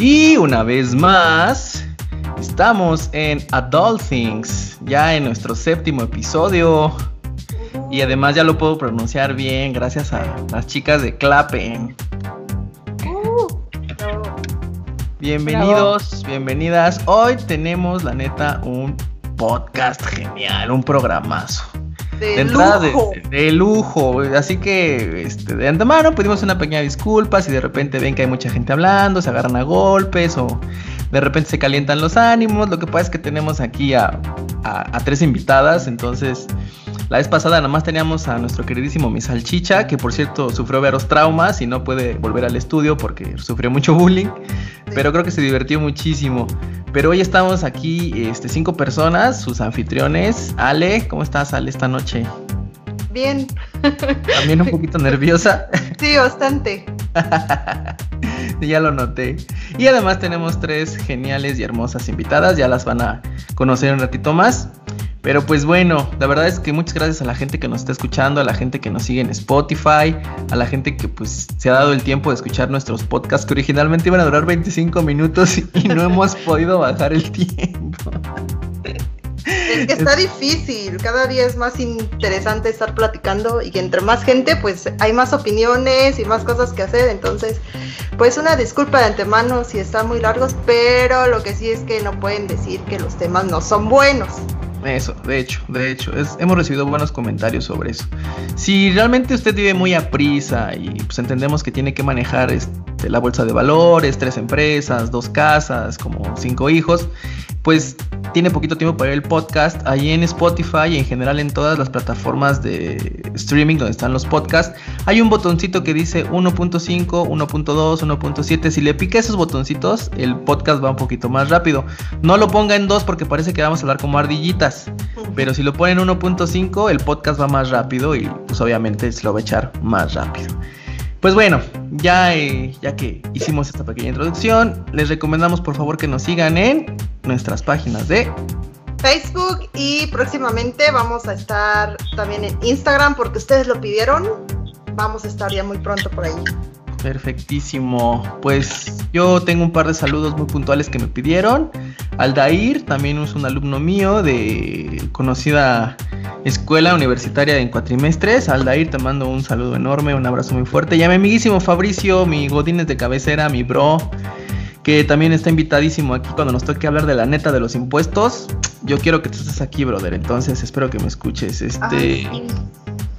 Y una vez más, estamos en Adult Things, ya en nuestro séptimo episodio. Y además ya lo puedo pronunciar bien gracias a las chicas de Clapen. Bienvenidos, bienvenidas. Hoy tenemos, la neta, un podcast genial, un programazo. De, lujo. De, lujo. Así que este, de antemano pedimos una pequeña disculpa si de repente ven que hay mucha gente hablando, se agarran a golpes o de repente se calientan los ánimos. Lo que pasa es que tenemos aquí a, a tres invitadas, entonces la vez pasada nada más teníamos a nuestro queridísimo Mi Salchicha, que por cierto sufrió veros traumas y no puede volver al estudio porque sufrió mucho bullying, pero creo que se divirtió muchísimo. Pero hoy estamos aquí, este, cinco personas, sus anfitriones. Ale, ¿cómo estás, Ale, esta noche? Bien. También un poquito nerviosa. Sí, bastante. ya lo noté. Y además tenemos tres geniales y hermosas invitadas, ya las van a conocer un ratito más. Pero pues bueno, la verdad es que muchas gracias a la gente que nos está escuchando, a la gente que nos sigue en Spotify, a la gente que pues se ha dado el tiempo de escuchar nuestros podcasts que originalmente iban a durar 25 minutos y no hemos podido bajar el tiempo. Es que está difícil, cada día es más interesante estar platicando y que entre más gente pues hay más opiniones y más cosas que hacer, entonces pues una disculpa de antemano si están muy largos, pero lo que sí es que no pueden decir que los temas no son buenos. Eso, de hecho, de hecho, hemos recibido buenos comentarios sobre eso. Si realmente usted vive muy a prisa y pues entendemos que tiene que manejar este, la bolsa de valores, tres empresas, dos casas, como cinco hijos, pues tiene poquito tiempo para el podcast. Ahí en Spotify y en general en todas las plataformas de streaming donde están los podcasts, hay un botoncito que dice 1.5, 1.2, 1.7. Si le pica esos botoncitos, el podcast va un poquito más rápido. No lo ponga en 2 porque parece que vamos a hablar como ardillitas. Pero si lo pone en 1.5, el podcast va más rápido y pues obviamente se lo va a echar más rápido. Pues bueno, ya, eh, ya que hicimos esta pequeña introducción, les recomendamos por favor que nos sigan en nuestras páginas de Facebook y próximamente vamos a estar también en Instagram porque ustedes lo pidieron. Vamos a estar ya muy pronto por ahí. Perfectísimo. Pues yo tengo un par de saludos muy puntuales que me pidieron. Aldair también es un alumno mío de conocida escuela universitaria en cuatrimestres. Aldair, te mando un saludo enorme, un abrazo muy fuerte. Y a mi amiguísimo Fabricio, mi godines de cabecera, mi bro, que también está invitadísimo aquí cuando nos toque hablar de la neta de los impuestos. Yo quiero que tú estés aquí, brother. Entonces espero que me escuches. Este.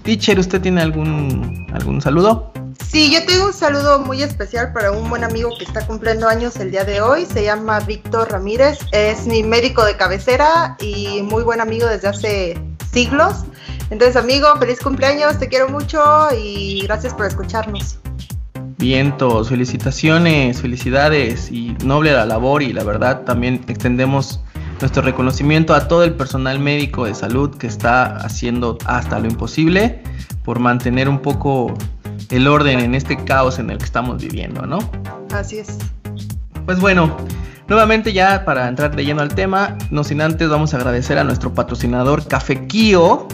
Teacher, ¿usted tiene algún, algún saludo? Sí, yo tengo un saludo muy especial para un buen amigo que está cumpliendo años el día de hoy. Se llama Víctor Ramírez. Es mi médico de cabecera y muy buen amigo desde hace siglos. Entonces, amigo, feliz cumpleaños, te quiero mucho y gracias por escucharnos. Vientos, felicitaciones, felicidades y noble la labor y la verdad también extendemos nuestro reconocimiento a todo el personal médico de salud que está haciendo hasta lo imposible por mantener un poco el orden en este caos en el que estamos viviendo, ¿no? Así es. Pues bueno, nuevamente ya para entrar de lleno al tema, no sin antes vamos a agradecer a nuestro patrocinador Café Kio,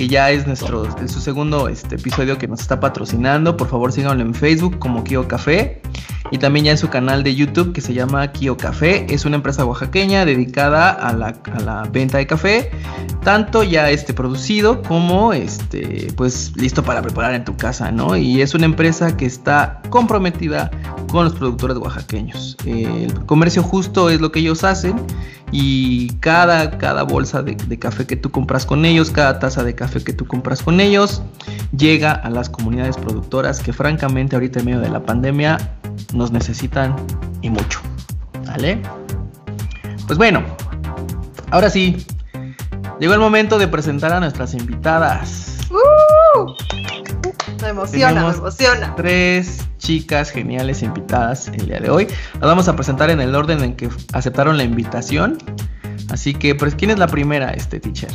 que ya es nuestro su segundo este, episodio que nos está patrocinando. Por favor, síganlo en Facebook como Kio Café y también ya en su canal de YouTube que se llama Kio Café. Es una empresa oaxaqueña dedicada a la, a la venta de café, tanto ya este producido como este pues listo para preparar en tu casa, ¿no? Y es una empresa que está comprometida con los productores oaxaqueños. El comercio justo es lo que ellos hacen y cada, cada bolsa de, de, café que tú compras con ellos, cada taza de café que tú compras con ellos, llega a las comunidades productoras que francamente ahorita en medio de la pandemia nos necesitan y mucho. ¿Vale? Pues bueno, ahora sí, llegó el momento de presentar a nuestras invitadas. ¡Uh! Me emociona, me emociona. Tres chicas geniales invitadas el día de hoy. Las vamos a presentar en el orden en que aceptaron la invitación. Así que, pues, ¿quién es la primera, este teacher?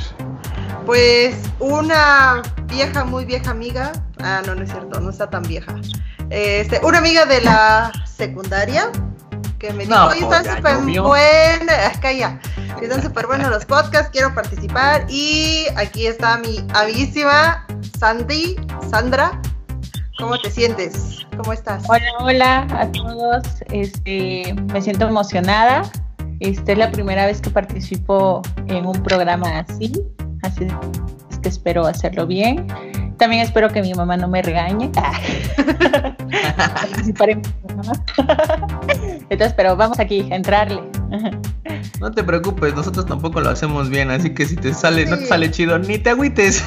Pues una vieja, muy vieja amiga. Ah, no, no es cierto, no está tan vieja. Este, una amiga de la secundaria que me dijo, oye, están súper buenos, calla, están súper buenos los podcasts, quiero participar. Y aquí está mi amiguísima Sandy, Sandra, ¿Cómo te sientes? ¿Cómo estás? Hola, hola a todos. Este, me siento emocionada. Esta es la primera vez que participo en un programa así, así que espero hacerlo bien. También espero que mi mamá no me regañe. En Entonces, pero vamos aquí a entrarle. No te preocupes, nosotros tampoco lo hacemos bien, así que si te sale, no te sale chido, ni te agüites.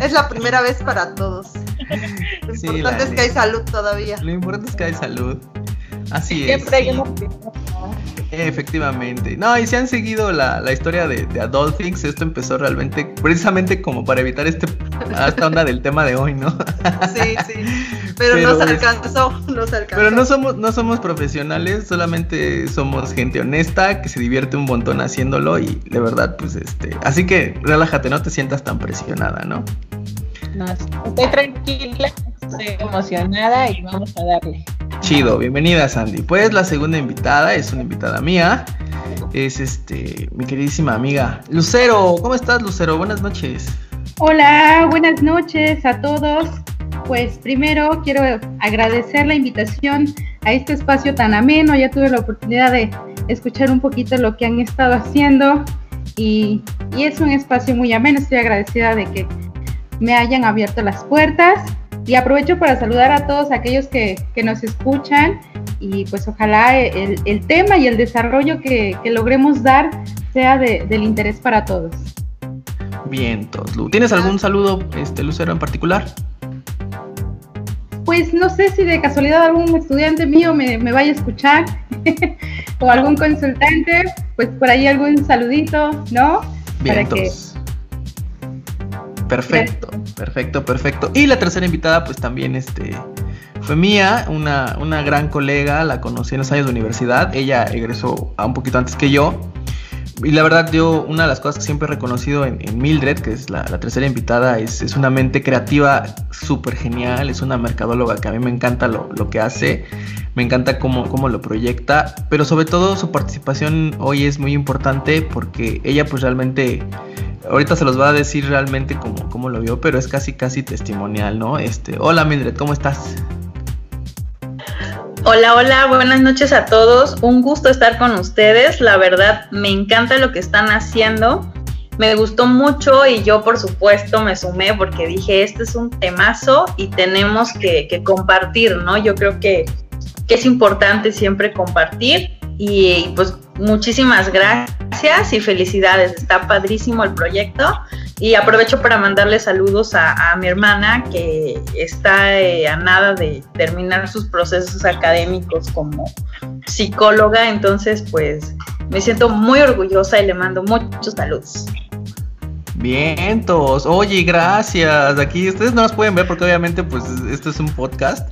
Es la primera vez para todos. Lo importante es que hay salud todavía. Lo importante es que hay salud. Así es. Efectivamente. No, y si han seguido la, historia de, de, Adult Things, esto empezó realmente precisamente como para evitar este, esta onda del tema de hoy, ¿no? Sí, sí. Pero, no nos alcanzó, nos alcanzó. Pero no somos, no somos profesionales, solamente somos gente honesta que se divierte un montón haciéndolo y de verdad, pues este. Así que relájate, no te sientas tan presionada, ¿no? No, estoy tranquila, estoy emocionada y vamos a darle. Chido, bienvenida Sandy. Pues la segunda invitada es una invitada mía. Es este, mi queridísima amiga Lucero. ¿Cómo estás, Lucero? Buenas noches. Hola, buenas noches a todos. Pues primero quiero agradecer la invitación a este espacio tan ameno. Ya tuve la oportunidad de escuchar un poquito lo que han estado haciendo y, y es un espacio muy ameno. Estoy agradecida de que me hayan abierto las puertas y aprovecho para saludar a todos aquellos que, nos escuchan y pues ojalá el, tema y el desarrollo que, logremos dar sea del interés para todos. Bien, todos. ¿Tienes algún saludo, este Lucero, en particular? Pues no sé si de casualidad algún estudiante mío me, vaya a escuchar o algún consultante, pues por ahí algún saludito, ¿no? Bien, Para Perfecto, perfecto, perfecto. Y la tercera invitada, pues también este, fue mía, una, una gran colega, la conocí en los años de universidad. Ella egresó a un poquito antes que yo. Y la verdad, yo, una de las cosas que siempre he reconocido en, Mildred, que es la, tercera invitada, es, es, una mente creativa súper genial, es una mercadóloga que a mí me encanta lo, lo que hace, me encanta cómo, cómo, lo proyecta, pero sobre todo su participación hoy es muy importante porque ella pues realmente ahorita se los va a decir realmente cómo, cómo lo vio, pero es casi casi testimonial, ¿no? Este, hola Mildred, ¿cómo estás? Hola, hola, buenas noches a todos. Un gusto estar con ustedes. La verdad, me encanta lo que están haciendo. Me gustó mucho y yo por supuesto me sumé porque dije, este es un temazo y tenemos que, compartir, ¿no? Yo creo que, que es importante siempre compartir y, pues muchísimas gracias y felicidades. Está padrísimo el proyecto. Y aprovecho para mandarle saludos a, mi hermana que está eh, a nada de terminar sus procesos académicos como psicóloga. Entonces, pues me siento muy orgullosa y le mando muchos saludos. Vientos, oye, gracias. Aquí ustedes no nos pueden ver porque obviamente pues esto es un podcast,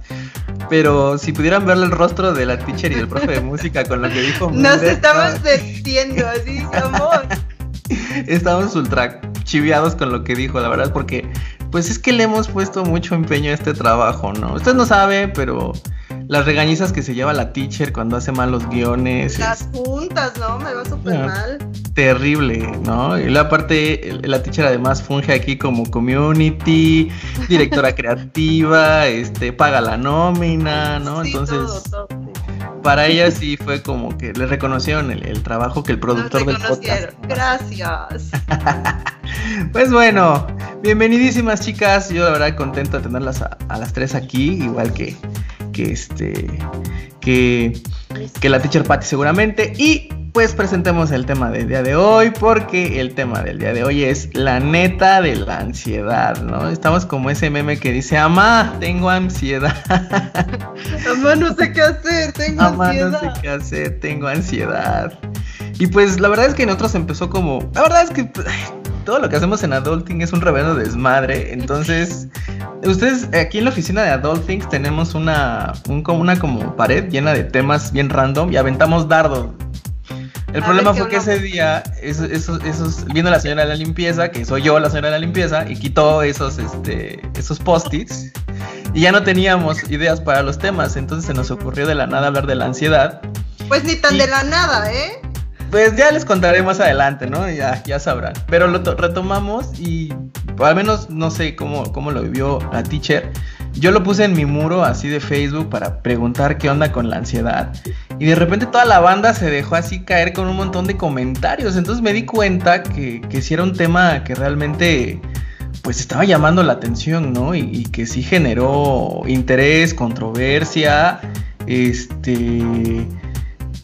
pero si pudieran verle el rostro de la teacher y del profe de música con lo que dijo. Nos estamos vestiendo así, amor. Estamos ultra chiviados con lo que dijo, la verdad, porque pues es que le hemos puesto mucho empeño a este trabajo, ¿no? Usted no sabe, pero las regañizas que se lleva la teacher cuando hace mal los guiones. Las juntas, ¿no? Me va súper mal. Terrible, ¿no? Y la parte, la teacher además funge aquí como community, directora creativa, este, paga la nómina, ¿no? Entonces, para ella sí fue como que le reconocieron el, trabajo que el productor del podcast. Gracias. pues bueno, bienvenidísimas chicas. Yo la verdad contento de tenerlas a, a las tres aquí, igual que que este que, que la teacher Patty seguramente y pues presentemos el tema del día de hoy porque el tema del día de hoy es la neta de la ansiedad, ¿no? Estamos como ese meme que dice, "Amá, tengo ansiedad." Amá, no sé qué hacer, tengo ansiedad. no sé qué hacer, tengo ansiedad. Y pues la verdad es que en otros empezó como, la verdad es que todo lo que hacemos en Adulting es un reverendo desmadre. Entonces, ustedes aquí en la oficina de Adulting tenemos una, una como pared llena de temas bien random y aventamos dardos. El problema fue que ese día, esos, esos, vino la señora de la limpieza, que soy yo la señora de la limpieza, y quitó esos, este, esos post-its. Y ya no teníamos ideas para los temas, entonces se nos ocurrió de la nada hablar de la ansiedad. Pues ni tan de la nada, ¿eh? Pues ya les contaré más adelante, ¿no? Ya, ya sabrán. Pero lo retomamos y al menos no sé cómo, cómo lo vivió la teacher. yo lo puse en mi muro así de Facebook para preguntar qué onda con la ansiedad. Y de repente toda la banda se dejó así caer con un montón de comentarios. Entonces me di cuenta que, que si era un tema que realmente pues estaba llamando la atención, ¿no? Y, y, que sí generó interés, controversia, este,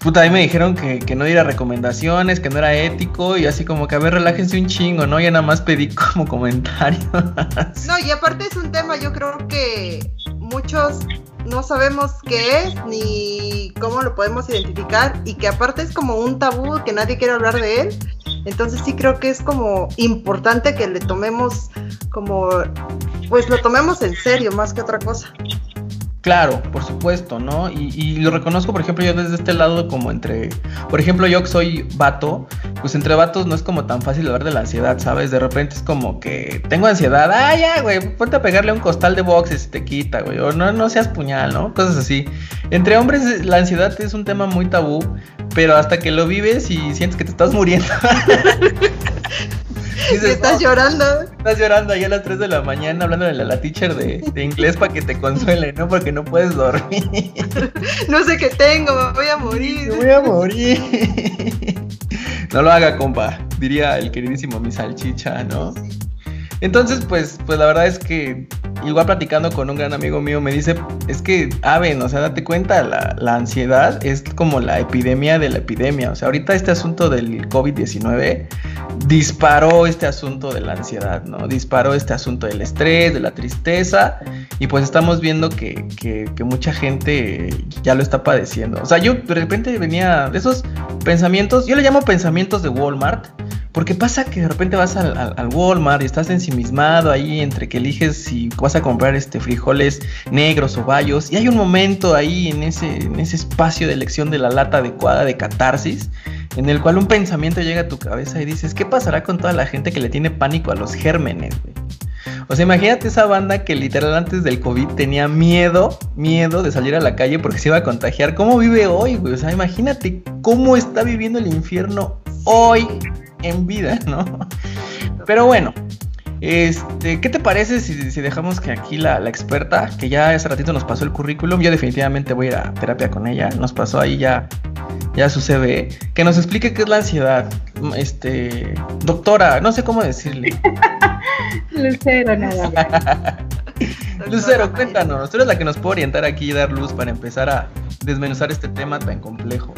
puta, ahí me dijeron que, que, no diera recomendaciones, que no era ético, y así como que a ver, relájense un chingo, ¿no? Ya nada más pedí como comentario. no, y aparte es un tema, yo creo que muchos no sabemos qué es ni cómo lo podemos identificar, y que aparte es como un tabú que nadie quiere hablar de él. Entonces sí creo que es como importante que le tomemos como, pues lo tomemos en serio más que otra cosa. Claro, por supuesto, ¿no? Y, lo reconozco, por ejemplo, yo desde este lado como entre, por ejemplo, yo que soy vato, pues entre vatos no es como tan fácil hablar de la ansiedad, ¿sabes? De repente es como que tengo ansiedad, ah, ya, güey, ponte a pegarle un costal de boxes y te quita, güey, o no, no seas puñal, ¿no? Cosas así. Entre hombres la ansiedad es un tema muy tabú, pero hasta que lo vives y sientes que te estás muriendo. Dices, estás llorando. Estás llorando ahí a las 3 de la mañana hablando de la, la teacher de, de inglés para que te consuele, ¿no? Porque no puedes dormir. no sé qué tengo, me voy a morir. Me voy a morir. no lo haga, compa, diría el queridísimo mi salchicha, ¿no? Entonces, pues, pues la verdad es que igual platicando con un gran amigo mío me dice, es que, Aven, o sea, date cuenta, la, la, ansiedad es como la epidemia de la epidemia. O sea, ahorita este asunto del COVID-19 disparó este asunto de la ansiedad, ¿no? Disparó este asunto del estrés, de la tristeza, y pues estamos viendo que, que, que mucha gente ya lo está padeciendo. O sea, yo de repente venía de esos pensamientos, yo le llamo pensamientos de Walmart, porque pasa que de repente vas al, al, al, Walmart y estás ensimismado ahí entre que eliges si vas a comprar este frijoles negros o bayos. Y hay un momento ahí en ese, en ese espacio de elección de la lata adecuada de catarsis. En el cual un pensamiento llega a tu cabeza y dices, ¿qué pasará con toda la gente que le tiene pánico a los gérmenes? Güey? O sea, imagínate esa banda que literal antes del COVID tenía miedo, miedo de salir a la calle porque se iba a contagiar. ¿Cómo vive hoy, güey? O sea, imagínate cómo está viviendo el infierno hoy en vida, ¿no? Pero bueno, este, ¿qué te parece si, si dejamos que aquí la, la, experta, que ya hace ratito nos pasó el currículum, yo definitivamente voy a ir a terapia con ella, nos pasó ahí ya, ya su CV, que nos explique qué es la ansiedad? Este, doctora, no sé cómo decirle. Lucero, nada. Lucero, cuéntanos, tú eres la que nos puede orientar aquí y dar luz para empezar a desmenuzar este tema tan complejo.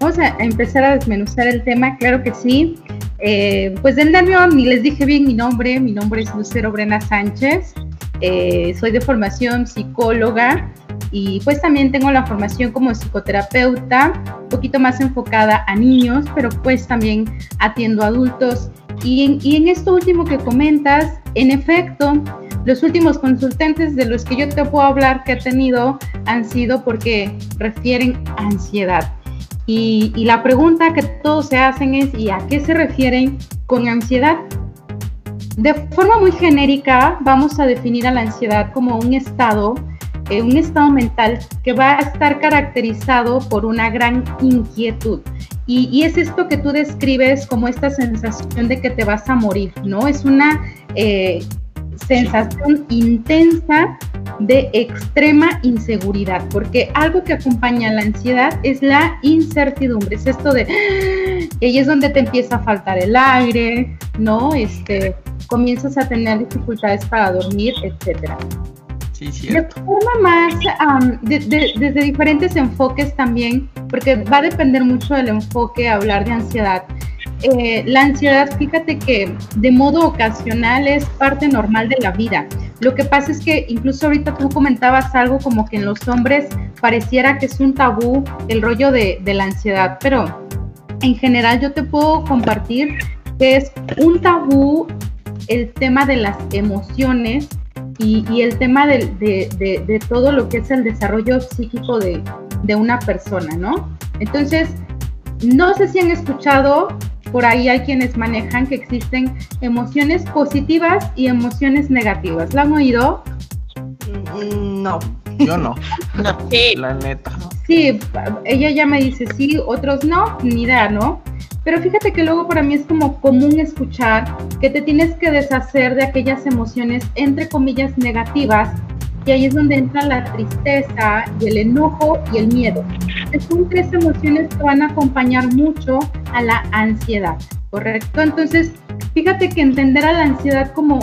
Vamos a empezar a desmenuzar el tema, claro que sí. Eh, pues del nervio ni les dije bien mi nombre, mi nombre es Lucero Brena Sánchez, eh, soy de formación psicóloga y pues también tengo la formación como psicoterapeuta, un poquito más enfocada a niños, pero pues también atiendo a adultos. Y en, y en esto último que comentas, en efecto, los últimos consultantes de los que yo te puedo hablar que he tenido han sido porque refieren ansiedad. Y, y, la pregunta que todos se hacen es, ¿y a qué se refieren con ansiedad? De forma muy genérica, vamos a definir a la ansiedad como un estado, eh, un estado mental que va a estar caracterizado por una gran inquietud. Y, y, es esto que tú describes como esta sensación de que te vas a morir, ¿no? Es una eh, sensación intensa de extrema inseguridad, porque algo que acompaña a la ansiedad es la incertidumbre, es esto de, y ahí es donde te empieza a faltar el aire, ¿no? Este, comienzas a tener dificultades para dormir, etcétera. Sí. De forma más, um, de, de, desde diferentes enfoques también, porque va a depender mucho del enfoque hablar de ansiedad. Eh, la ansiedad, fíjate que de modo ocasional es parte normal de la vida. Lo que pasa es que incluso ahorita tú comentabas algo como que en los hombres pareciera que es un tabú el rollo de, de la ansiedad, pero en general yo te puedo compartir que es un tabú el tema de las emociones y, el tema de, de, de, de, todo lo que es el desarrollo psíquico de, una persona, ¿no? Entonces, no sé si han escuchado por ahí hay quienes manejan que existen emociones positivas y emociones negativas. ¿La han oído? No. Yo no. no. Sí. La neta. Sí, ella ya me dice sí, otros no, ni idea, ¿no? Pero fíjate que luego para mí es como común escuchar que te tienes que deshacer de aquellas emociones, entre comillas, negativas, y ahí es donde entra la tristeza y el enojo y el miedo. Son tres emociones que van a acompañar mucho a la ansiedad, ¿correcto? Entonces, fíjate que entender a la ansiedad como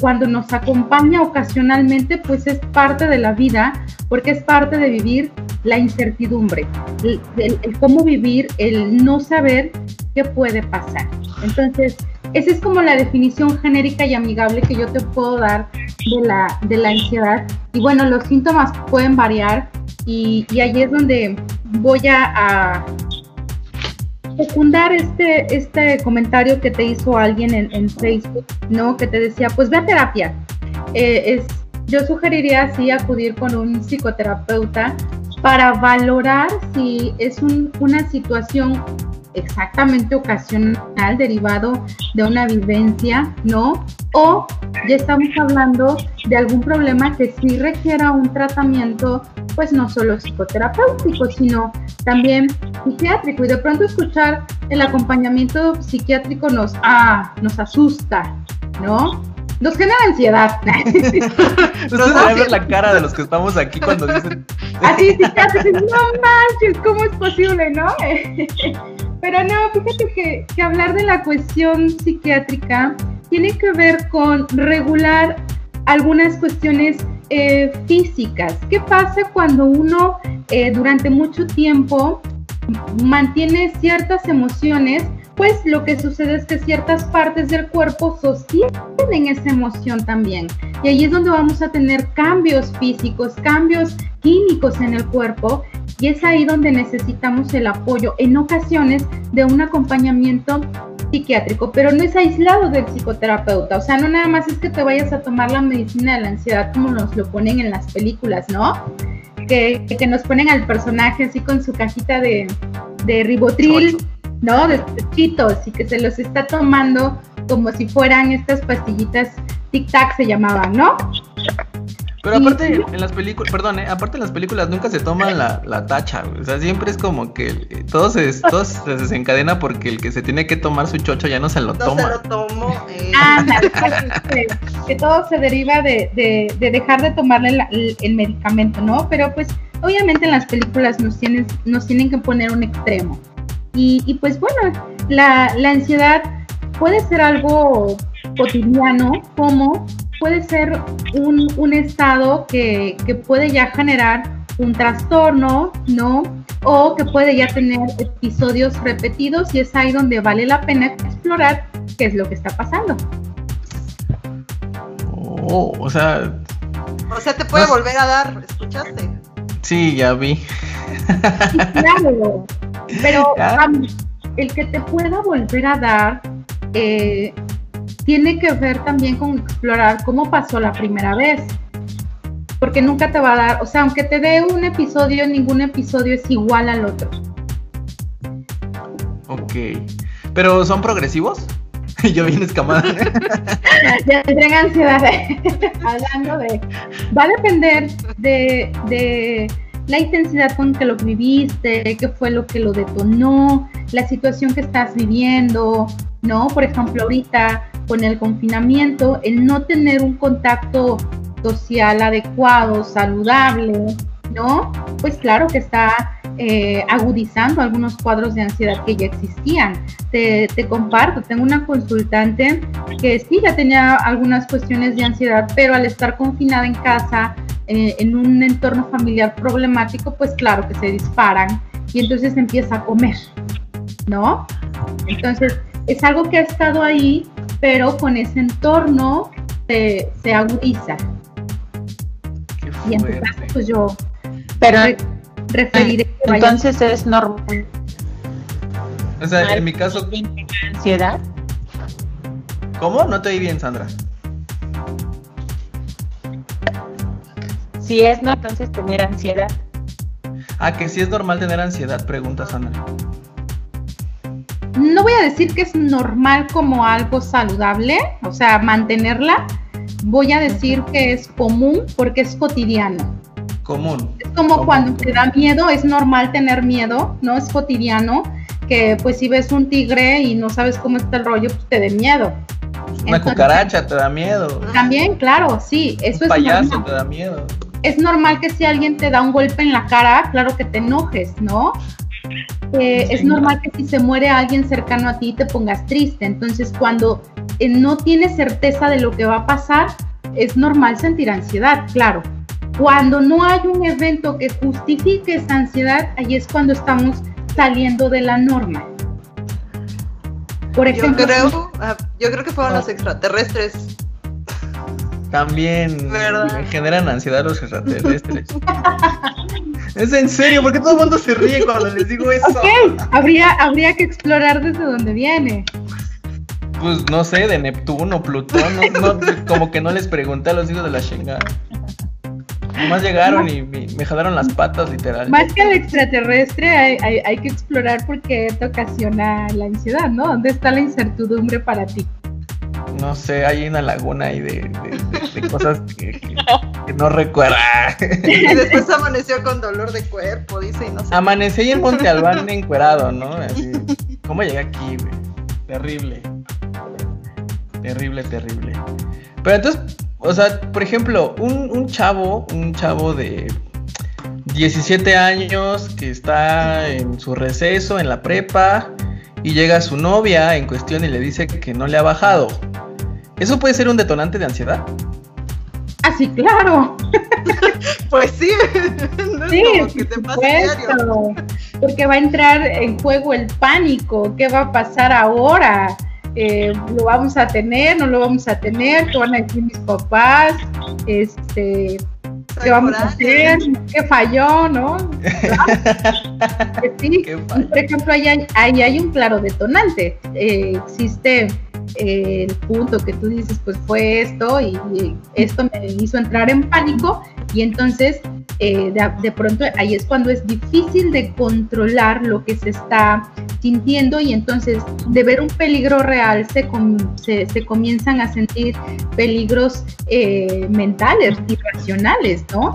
cuando nos acompaña ocasionalmente, pues es parte de la vida, porque es parte de vivir la incertidumbre, el, el cómo vivir, el no saber qué puede pasar. Entonces, esa es como la definición genérica y amigable que yo te puedo dar de la, de la ansiedad. Y bueno, los síntomas pueden variar y, y ahí es donde voy a, secundar este, este comentario que te hizo alguien en, Facebook, ¿no? Que te decía, pues ve a terapia. Eh, es, yo sugeriría así acudir con un psicoterapeuta para valorar si es un, una situación exactamente ocasional derivado de una vivencia, ¿no? O ya estamos hablando de algún problema que sí requiera un tratamiento, pues no solo psicoterapéutico, sino también psiquiátrico. Y de pronto escuchar el acompañamiento psiquiátrico nos, ah, nos asusta, ¿no? Nos genera ansiedad. Ustedes a ver la cara de los que estamos aquí cuando dicen. Así, sí, no manches, ¿cómo es posible, no? Pero no, fíjate que, que hablar de la cuestión psiquiátrica tiene que ver con regular algunas cuestiones eh, físicas. ¿Qué pasa cuando uno eh, durante mucho tiempo mantiene ciertas emociones? Pues lo que sucede es que ciertas partes del cuerpo sostienen esa emoción también. Y ahí es donde vamos a tener cambios físicos, cambios químicos en el cuerpo y es ahí donde necesitamos el apoyo en ocasiones de un acompañamiento psiquiátrico, pero no es aislado del psicoterapeuta, o sea, no nada más es que te vayas a tomar la medicina de la ansiedad como nos lo ponen en las películas, ¿no? Que, que nos ponen al personaje así con su cajita de, de ribotril, ¿no? De chitos y que se los está tomando como si fueran estas pastillitas tic-tac se llamaban, ¿no? Pero aparte, en las películas, perdón, ¿eh? aparte en las películas nunca se toman la, la tacha, o sea, siempre es como que todo se, todo se desencadena porque el que se tiene que tomar su chocho ya no se lo toma. No se lo tomo. Eh. Ah, que, que, todo se deriva de, de, de dejar de tomarle el, el, medicamento, ¿no? Pero pues obviamente en las películas nos tienen, nos tienen que poner un extremo. Y, y pues bueno, la, la ansiedad puede ser algo cotidiano como puede ser un, un estado que, que, puede ya generar un trastorno, ¿no? O que puede ya tener episodios repetidos y es ahí donde vale la pena explorar qué es lo que está pasando. Oh, o sea... O sea, te puede no, volver a dar, ¿escuchaste? Sí, ya vi. Sí, claro, pero um, el que te pueda volver a dar eh, tiene que ver también con explorar cómo pasó la primera vez. Porque nunca te va a dar, o sea, aunque te dé un episodio, ningún episodio es igual al otro. Ok. ¿Pero son progresivos? Yo bien escamada. ya tendrán ansiedad. Hablando de. Va a depender de, de la intensidad con que lo viviste, qué fue lo que lo detonó, la situación que estás viviendo, ¿no? Por ejemplo, ahorita con el confinamiento, el no tener un contacto social adecuado, saludable, ¿no? Pues claro que está eh, agudizando algunos cuadros de ansiedad que ya existían. Te, te, comparto, tengo una consultante que sí ya tenía algunas cuestiones de ansiedad, pero al estar confinada en casa, eh, en un entorno familiar problemático, pues claro que se disparan y entonces empieza a comer, ¿no? Entonces, es algo que ha estado ahí, pero con ese entorno se, se agudiza. Y en tu caso, pues yo pero, re referiré. Que entonces es normal. O sea, en mi caso. ¿Ansiedad? ¿Cómo? No te oí bien, Sandra. Si es no, entonces tener ansiedad. Ah, que si es normal tener ansiedad, pregunta Sandra no voy a decir que es normal como algo saludable, o sea, mantenerla. Voy a decir que es común porque es cotidiano. Común. Es como común. cuando te da miedo, es normal tener miedo, ¿no? Es cotidiano que pues si ves un tigre y no sabes cómo está el rollo, pues te dé miedo. Una cucaracha te da miedo. También, claro, sí, eso Un payaso te da miedo. Es normal que si alguien te da un golpe en la cara, claro que te enojes, ¿no? Eh, es normal que si se muere alguien cercano a ti te pongas triste. Entonces, cuando eh, no tienes certeza de lo que va a pasar, es normal sentir ansiedad, claro. Cuando no hay un evento que justifique esa ansiedad, ahí es cuando estamos saliendo de la norma. Por ejemplo, yo creo, ah, yo creo que fueron los extraterrestres. También generan ansiedad los extraterrestres. es en serio, porque todo el mundo se ríe cuando les digo eso. Ok, habría, habría que explorar desde dónde viene. Pues no sé, de Neptuno, Plutón, como que no les pregunté a los hijos de la chingada. Nomás llegaron y me, jalaron las patas, literal. Más que al extraterrestre, hay, que explorar porque te ocasiona la ansiedad, ¿no? ¿Dónde está la incertidumbre para ti? No sé, hay una laguna ahí de, cosas que, no recuerda. Y después amaneció con dolor de cuerpo, dice, y no sé. Amanecí ahí en Monte Albán encuerado, ¿no? Así, ¿Cómo llegué aquí, güey? Terrible. Terrible, terrible. Pero entonces, o sea, por ejemplo, un, chavo, un chavo de 17 años que está en su receso en la prepa y llega su novia en cuestión y le dice que no le ha bajado. ¿Eso puede ser un detonante de ansiedad? Ah, sí, claro. pues sí. sí, que te porque va a entrar en juego el pánico. ¿Qué va a pasar ahora? Eh, lo vamos a tener, no lo vamos a tener, qué van a decir mis papás, este, qué vamos a hacer, qué falló, ¿no? sí, por ejemplo, ahí hay, hay, un claro detonante, eh, existe eh, el punto que tú dices, pues fue esto y, esto me hizo entrar en pánico y entonces de, de, pronto ahí es cuando es difícil de controlar lo que se está sintiendo y entonces de ver un peligro real se, se, comienzan a sentir peligros eh, mentales, irracionales, ¿no?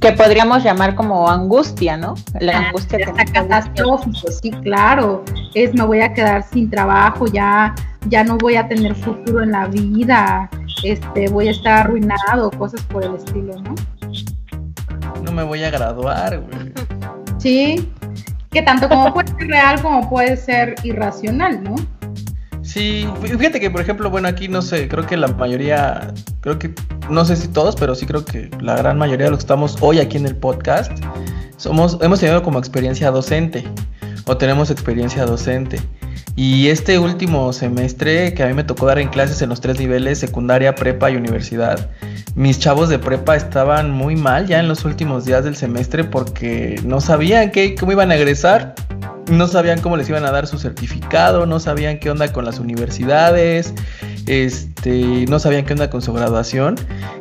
Que podríamos llamar como angustia, ¿no? La ah, angustia catastrófico, sí, claro. Es me voy a quedar sin trabajo, ya, ya no voy a tener futuro en la vida, este, voy a estar arruinado, cosas por el estilo, ¿no? No me voy a graduar, güey. Sí, que tanto como puede ser real como puede ser irracional, ¿no? Sí, fíjate que por ejemplo, bueno, aquí no sé, creo que la mayoría, creo que, no sé si todos, pero sí creo que la gran mayoría de los que estamos hoy aquí en el podcast, somos, hemos tenido como experiencia docente, o tenemos experiencia docente. Y este último semestre que a mí me tocó dar en clases en los tres niveles, secundaria, prepa y universidad, mis chavos de prepa estaban muy mal ya en los últimos días del semestre porque no sabían qué, cómo iban a egresar, no sabían cómo les iban a dar su certificado, no sabían qué onda con las universidades, este, no sabían qué onda con su graduación.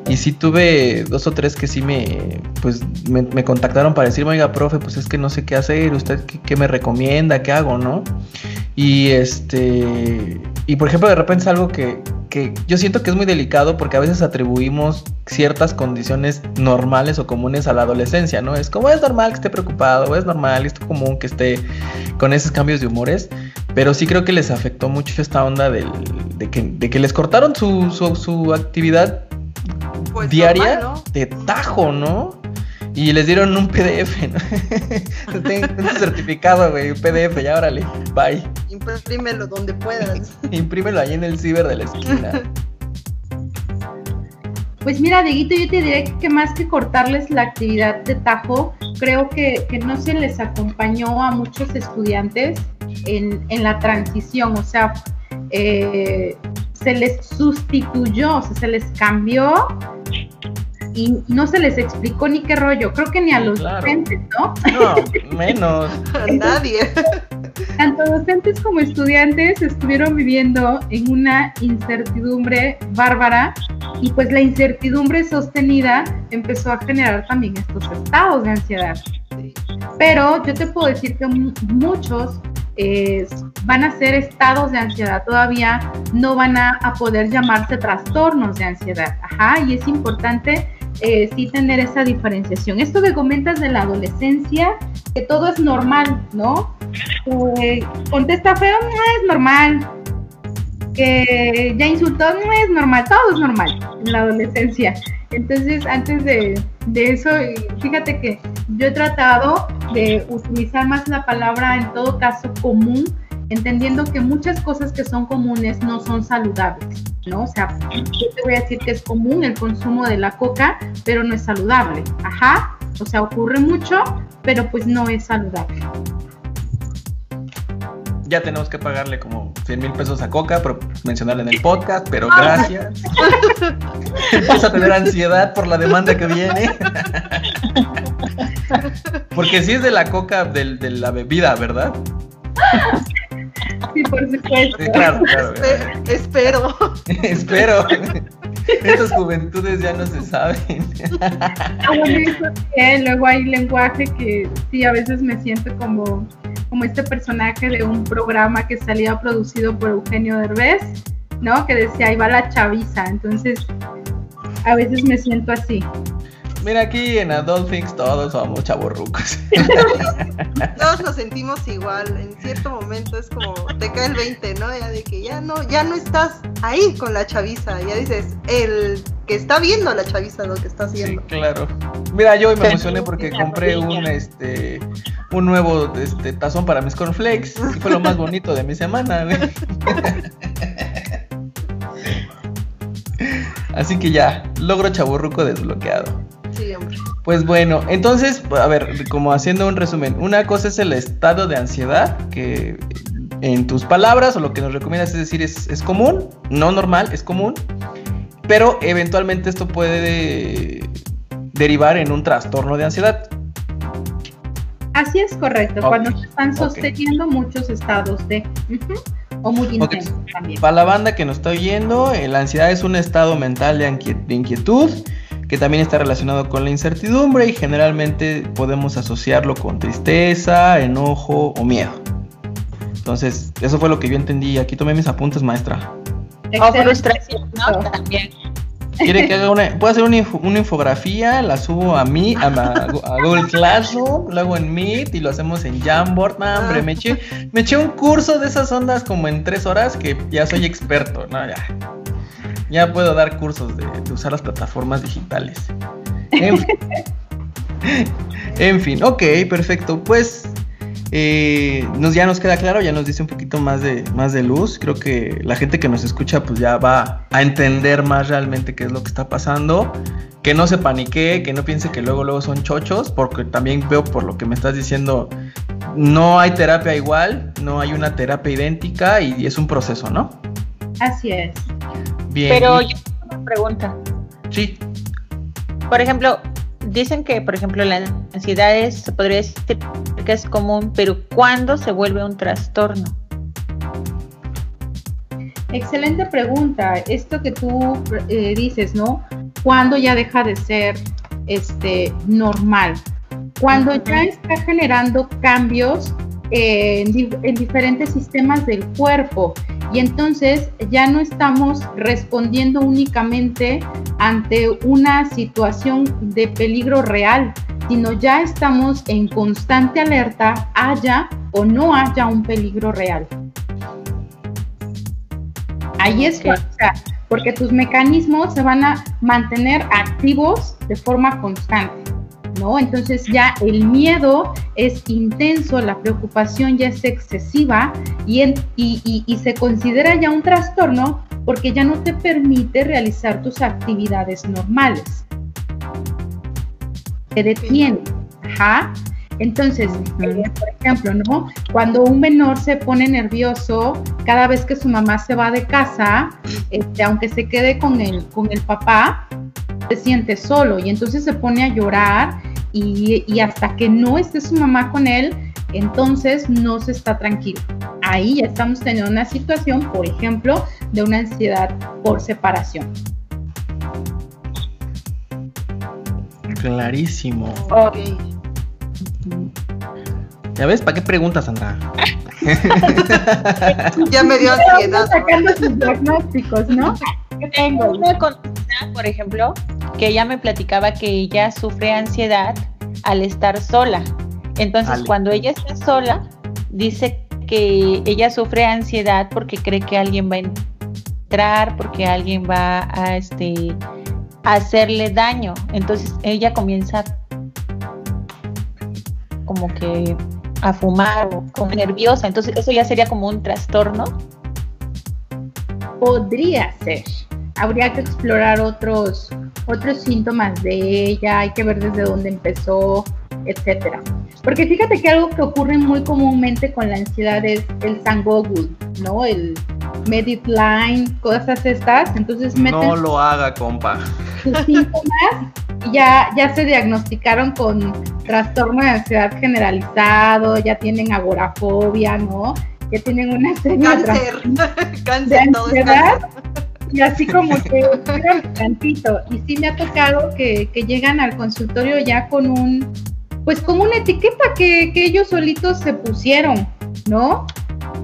Y sí tuve dos o tres que sí me, pues, me, contactaron para decirme, oiga, profe, pues es que no sé qué hacer, usted qué, qué me recomienda, qué hago, ¿no? Y este, y por ejemplo, de repente es algo que, que yo siento que es muy delicado porque a veces atribuimos ciertas condiciones normales o comunes a la adolescencia, ¿no? Es como es normal que esté preocupado, es normal, es común que esté con esos cambios de humores, pero sí creo que les afectó mucho esta onda del, de, que, de que les cortaron su, su, su actividad pues diaria de tajo, ¿no? Y les dieron un PDF, ¿no? Tengo un certificado, güey, un PDF, ya órale, bye. Imprímelo donde puedas. Imprímelo ahí en el ciber de la esquina. Pues mira, Dieguito, yo te diré que más que cortarles la actividad de tajo, creo que, que no se les acompañó a muchos estudiantes en, en la transición, o sea, eh, se les sustituyó, o sea, se les cambió y no se les explicó ni qué rollo, creo que ni a los docentes, ¿no? No, menos. a nadie. Tanto docentes como estudiantes estuvieron viviendo en una incertidumbre bárbara y pues la incertidumbre sostenida empezó a generar también estos estados de ansiedad. Pero yo te puedo decir que muchos eh, van a ser estados de ansiedad, todavía no van a, a, poder llamarse trastornos de ansiedad. Ajá, y es importante eh, sí tener esa diferenciación. Esto que comentas de la adolescencia, que todo es normal, ¿no? Eh, contesta feo, no es normal. que ya insultó, no es normal, todo es normal en la adolescencia. Entonces, antes de, de eso, fíjate que yo he tratado de utilizar más la palabra en todo caso común, entendiendo que muchas cosas que son comunes no son saludables, ¿no? O sea, yo te voy a decir que es común el consumo de la coca, pero no es saludable. Ajá, o sea, ocurre mucho, pero pues no es saludable ya tenemos que pagarle como 100 mil pesos a Coca por mencionarle en el podcast, pero gracias. Empieza a tener ansiedad por la demanda que viene. Porque si es de la Coca, de, la bebida, ¿verdad? Sí, por supuesto. claro, claro. espero. espero. Estas juventudes ya no se saben. Ah, luego hay lenguaje que sí, a veces me siento como como este personaje de un programa que salía producido por Eugenio Derbez, ¿no? Que decía, ahí va la chaviza. Entonces, a veces me siento así. Mira, aquí en Adult Things todos somos chavorrucos. todos nos sentimos igual. En cierto momento es como te cae el 20, ¿no? Ya de que ya no, ya no estás ahí con la chaviza. Ya dices, el que está viendo a la chaviza lo que está haciendo. Sí, claro. Mira, yo hoy me emocioné porque compré un este un nuevo este, tazón para mis cornflakes y fue lo más bonito de mi semana. Así que ya, logro chaburruco desbloqueado. Pues bueno, entonces, a ver, como haciendo un resumen, una cosa es el estado de ansiedad, que en tus palabras o lo que nos recomiendas es decir es, es común, no normal, es común, pero eventualmente esto puede derivar en un trastorno de ansiedad. Así es correcto, cuando se están sosteniendo muchos estados de... o muy intensos también. Para la banda que nos está oyendo, eh, la ansiedad es un estado mental de inquietud que también está relacionado con la incertidumbre y generalmente podemos asociarlo con tristeza, enojo o miedo. Entonces, eso fue lo que yo entendí. Aquí tomé mis apuntes, maestra. O frustración, ¿no? También. Quiere que haga una, puedo hacer una, infografía, la subo a mí, a, Google Classroom, lo hago en Meet y lo hacemos en Jamboard. No, hombre, me eché, me eché un curso de esas ondas como en tres horas que ya soy experto, ¿no? Ya ya puedo dar cursos de, usar las plataformas digitales. En fin. en fin, ok, perfecto. Pues eh, nos, ya nos queda claro, ya nos dice un poquito más de, más de luz. Creo que la gente que nos escucha pues ya va a entender más realmente qué es lo que está pasando. Que no se panique, que no piense que luego luego son chochos, porque también veo por lo que me estás diciendo, no hay terapia igual, no hay una terapia idéntica y es un proceso, ¿no? Así es. Pero yo tengo una pregunta. Sí. Por ejemplo, dicen que, por ejemplo, la ansiedad es, se podría decir que es común, pero ¿cuándo se vuelve un trastorno? Excelente pregunta. Esto que tú eh, dices, ¿no? ¿Cuándo ya deja de ser este, normal? Cuando ya está generando cambios en, diferentes sistemas del cuerpo y entonces ya no estamos respondiendo únicamente ante una situación de peligro real, sino ya estamos en constante alerta, haya o no haya un peligro real. Ahí es porque tus mecanismos se van a mantener activos de forma constante. ¿No? Entonces ya el miedo es intenso, la preocupación ya es excesiva y, y, se considera ya un trastorno porque ya no te permite realizar tus actividades normales. Te detiene. Ajá. Entonces, eh, por ejemplo, ¿no? Cuando un menor se pone nervioso cada vez que su mamá se va de casa, este, aunque se quede con el, con el papá, se siente solo y entonces se pone a llorar y, hasta que no esté su mamá con él, entonces no se está tranquilo. Ahí ya estamos teniendo una situación, por ejemplo, de una ansiedad por separación. Clarísimo. ¿Ya ves? ¿Para qué preguntas, Sandra? ya me dio ansiedad. sacando sus diagnósticos, ¿no? Tengo una por ejemplo, que ella me platicaba que ella sufre ansiedad al estar sola. Entonces, cuando ella está sola, dice que ella sufre ansiedad porque cree que alguien va a entrar porque alguien va a este a hacerle daño. Entonces ella comienza como que a fumar o como nerviosa. Entonces eso ya sería como un trastorno. Podría ser. Habría que explorar otros otros síntomas de ella, hay que ver desde dónde empezó, etcétera. Porque fíjate que algo que ocurre muy comúnmente con la ansiedad es el sangogu, ¿no? El Medipline, cosas estas. Entonces No lo haga, compa. Sus síntomas ya, ya se diagnosticaron con trastorno de ansiedad generalizado, ya tienen agorafobia, ¿no? Ya tienen una serie cáncer, de, cáncer, de ansiedad. Y así como que tantito. Y sí me ha tocado que, que llegan al consultorio ya con un pues con una etiqueta que, ellos solitos se pusieron, ¿no?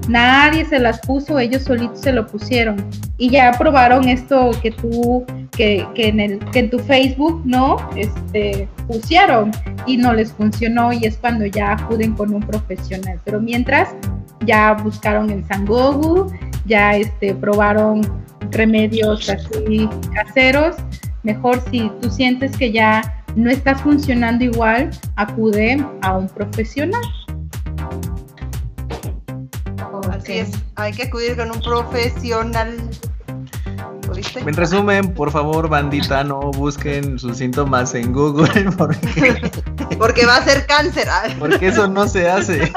Nadie se las puso, ellos solitos se lo pusieron. Y ya probaron esto que tú, que, en, el, que en tu Facebook, ¿no? Este, pusieron y no les funcionó y es cuando ya acuden con un profesional. Pero mientras ya buscaron en Sangogu, ya este, probaron remedios así caseros. Mejor si tú sientes que ya no está funcionando igual, acude a un profesional. Así es, hay que acudir con un profesional. En resumen, por favor, bandita, no busquen sus síntomas en Google porque, porque va a ser cáncer. Porque eso no se hace.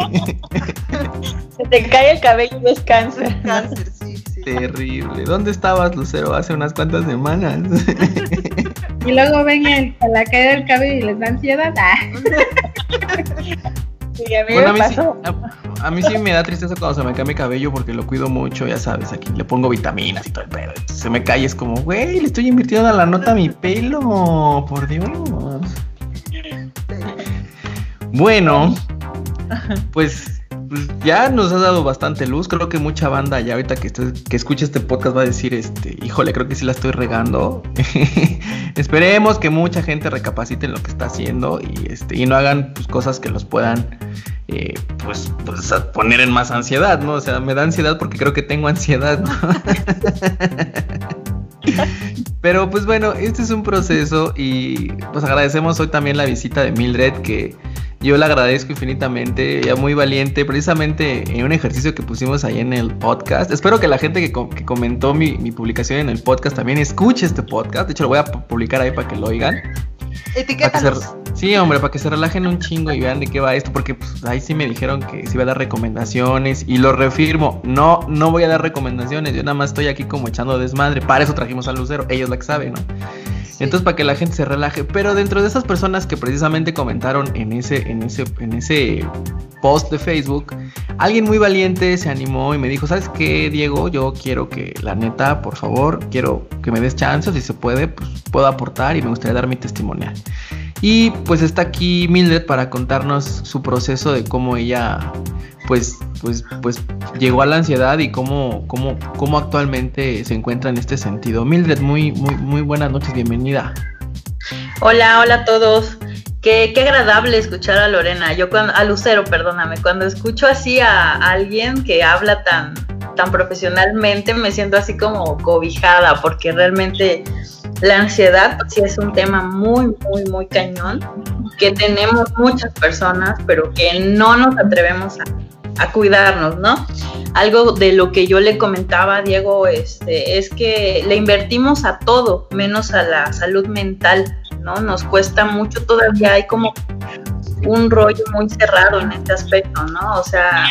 Se te cae el cabello y es cáncer. Cáncer, sí, sí. Terrible. ¿Dónde estabas, Lucero, hace unas cuantas semanas? Y luego ven el, a la caída del cabello y les da ansiedad. Ah. a, mí Sí, me da tristeza cuando se me cae mi cabello porque lo cuido mucho, ya sabes, aquí le pongo vitaminas y todo el pedo. Se me cae, es como, güey, le estoy invirtiendo la nota a mi pelo, por Dios. Bueno, pues pues ya nos ha dado bastante luz. Creo que mucha banda ya ahorita que, que escuche este podcast va a decir, este, híjole, creo que sí la estoy regando. Esperemos que mucha gente recapacite en lo que está haciendo y, este, no hagan pues, cosas que los puedan eh, pues, pues poner en más ansiedad, ¿no? O sea, me da ansiedad porque creo que tengo ansiedad, Pero pues bueno, este es un proceso y pues agradecemos hoy también la visita de Mildred que yo le agradezco infinitamente, ya muy valiente, precisamente en un ejercicio que pusimos ahí en el podcast. Espero que la gente que, comentó mi, publicación en el podcast también escuche este podcast. De hecho, lo voy a publicar ahí para que lo oigan. Etiquétanos. Sí, hombre, para que se relajen un chingo y vean de qué va esto, porque pues, ahí sí me dijeron que se iba a dar recomendaciones y lo refirmo. No, no voy a dar recomendaciones, yo nada más estoy aquí como echando desmadre. Para eso trajimos al Lucero, ellos la que saben, ¿no? Entonces, para que la gente se relaje. Pero dentro de esas personas que precisamente comentaron en ese, en ese, en ese post de Facebook, alguien muy valiente se animó y me dijo, ¿sabes qué, Diego? Yo quiero que, la neta, por favor, quiero que me des chances, si se puede, pues puedo aportar y me gustaría dar mi testimonial. Y pues está aquí Mildred para contarnos su proceso de cómo ella pues, pues, pues llegó a la ansiedad y cómo, cómo, cómo actualmente se encuentra en este sentido. Mildred, muy, muy, muy buenas noches, bienvenida. Hola, hola a todos. Qué, qué, agradable escuchar a Lorena, yo cuando, a Lucero, perdóname, cuando escucho así a, alguien que habla tan, tan profesionalmente, me siento así como cobijada, porque realmente la ansiedad sí es un tema muy, muy, muy cañón, que tenemos muchas personas, pero que no nos atrevemos a, cuidarnos, ¿no? Algo de lo que yo le comentaba a Diego este, es que le invertimos a todo, menos a la salud mental, ¿no? Nos cuesta mucho, todavía hay como un rollo muy cerrado en este aspecto, ¿no? O sea,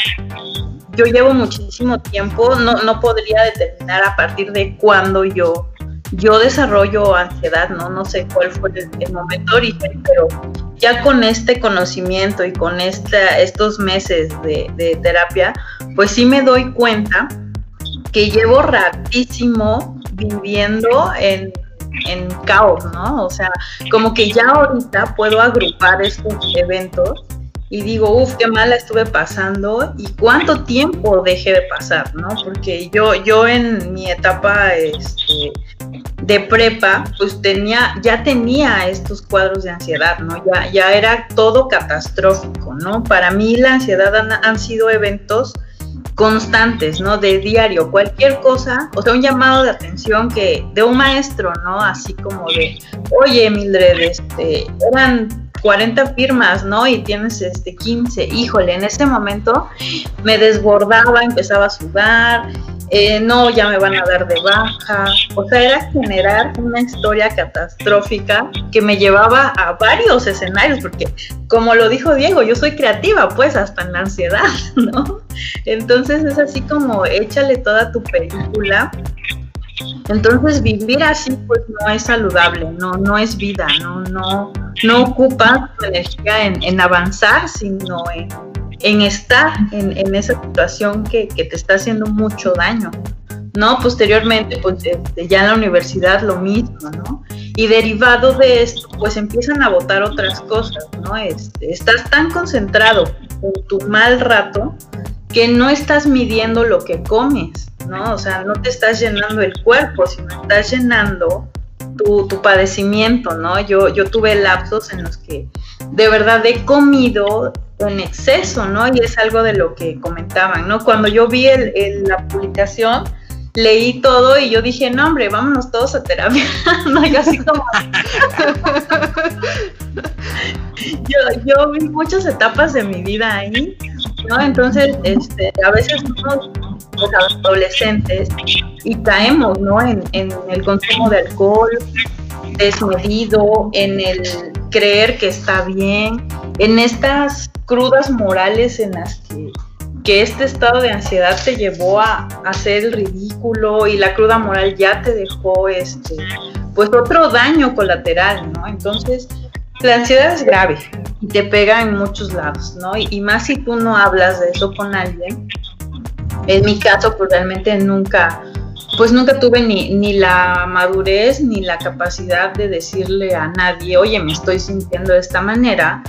yo llevo muchísimo tiempo, no, no podría determinar a partir de cuándo yo yo desarrollo ansiedad, ¿no? No sé cuál fue el, momento origen, pero ya con este conocimiento y con esta, estos meses de, terapia, pues sí me doy cuenta que llevo ratísimo viviendo en, en caos, ¿no? O sea, como que ya ahorita puedo agrupar estos eventos y digo, uff, qué mala estuve pasando y cuánto tiempo dejé de pasar, ¿no? Porque yo, yo en mi etapa este, de prepa, pues tenía, ya tenía estos cuadros de ansiedad, ¿no? Ya, ya era todo catastrófico, ¿no? Para mí la ansiedad han, han sido eventos constantes, ¿no? De diario, cualquier cosa, o sea, un llamado de atención que de un maestro, ¿no? Así como de, oye, Mildred, este, eran 40 firmas, ¿no? Y tienes este 15, híjole, en ese momento me desbordaba, empezaba a sudar, eh, no, ya me van a dar de baja. O sea, era generar una historia catastrófica que me llevaba a varios escenarios, porque como lo dijo Diego, yo soy creativa, pues hasta en la ansiedad, ¿no? Entonces es así como échale toda tu película. Entonces vivir así pues no es saludable, no, no es vida, no, no, no ocupa tu energía en avanzar, sino en en estar en, esa situación que, te está haciendo mucho daño. ¿no? Posteriormente, pues este, ya en la universidad lo mismo, ¿no? Y derivado de esto, pues empiezan a votar otras cosas, ¿no? Estás tan concentrado en tu mal rato que no estás midiendo lo que comes, ¿no? O sea, no te estás llenando el cuerpo, sino estás llenando tu, tu padecimiento, ¿no? Yo, yo tuve lapsos en los que de verdad he comido en exceso, ¿no? Y es algo de lo que comentaban, ¿no? Cuando yo vi el, la publicación, leí todo y yo dije, no, hombre, vámonos todos a terapia. no, yo así como... yo, yo vi muchas etapas de mi vida ahí, ¿no? Entonces, este, a veces somos los adolescentes y caemos, ¿no? En, en el consumo de alcohol desmedido, en el creer que está bien, en estas crudas morales en las que, este estado de ansiedad te llevó a, hacer el ridículo y la cruda moral ya te dejó este, pues otro daño colateral, ¿no? Entonces, la ansiedad es grave y te pega en muchos lados, ¿no? Y, y, más si tú no hablas de eso con alguien. En mi caso, pues realmente nunca, pues nunca tuve ni, ni la madurez ni la capacidad de decirle a nadie, oye, me estoy sintiendo de esta manera,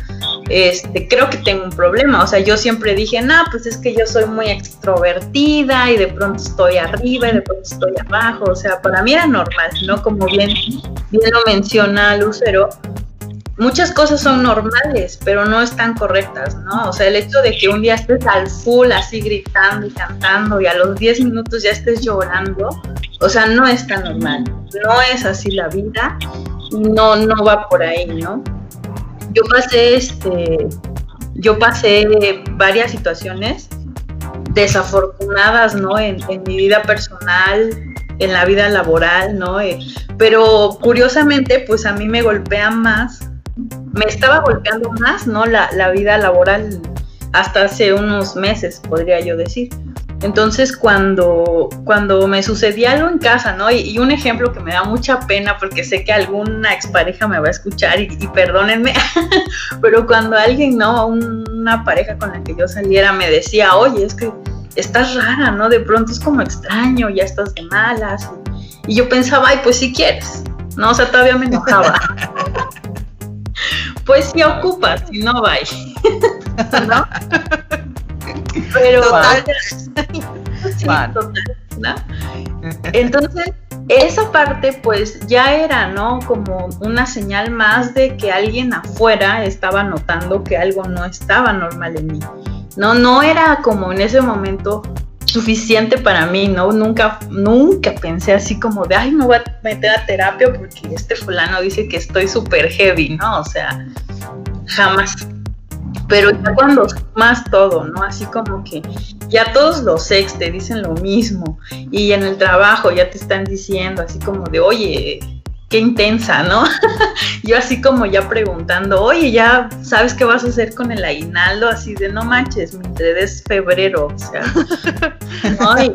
este, creo que tengo un problema. O sea, yo siempre dije, no, pues es que yo soy muy extrovertida y de pronto estoy arriba y de pronto estoy abajo. O sea, para mí era normal, ¿no? Como bien, bien lo menciona Lucero, muchas cosas son normales, pero no están correctas, ¿no? O sea, el hecho de que un día estés al full así gritando y cantando y a los 10 minutos ya estés llorando, o sea, no es tan normal. No es así la vida no, no va por ahí, ¿no? Yo pasé este yo pasé varias situaciones desafortunadas, ¿no? En, mi vida personal, en la vida laboral, ¿no? Eh, pero curiosamente, pues a mí me golpea más me estaba golpeando más, ¿no? La, vida laboral hasta hace unos meses, podría yo decir. Entonces, cuando, cuando me sucedía algo en casa, ¿no? Y, un ejemplo que me da mucha pena porque sé que alguna expareja me va a escuchar y, perdónenme, pero cuando alguien, ¿no? una pareja con la que yo saliera me decía, oye, es que estás rara, ¿no? De pronto es como extraño, ya estás de malas. Y yo pensaba, ay, pues si quieres, ¿no? O sea, todavía me enojaba. pues si ocupas, si no, bye. ¿No? Pero total, Entonces, esa parte pues ya era, ¿no? Como una señal más de que alguien afuera estaba notando que algo no estaba normal en mí. No, no era como en ese momento suficiente para mí, ¿no? Nunca, nunca pensé así como de, ay, me voy a meter a terapia porque este fulano dice que estoy súper heavy, ¿no? O sea, jamás. Pero ya cuando más todo, ¿no? Así como que ya todos los ex te dicen lo mismo y en el trabajo ya te están diciendo así como de, oye, qué intensa, ¿no? Yo así como ya preguntando, oye, ya sabes qué vas a hacer con el aguinaldo, así de no manches, mi es febrero, o sea, ¿no?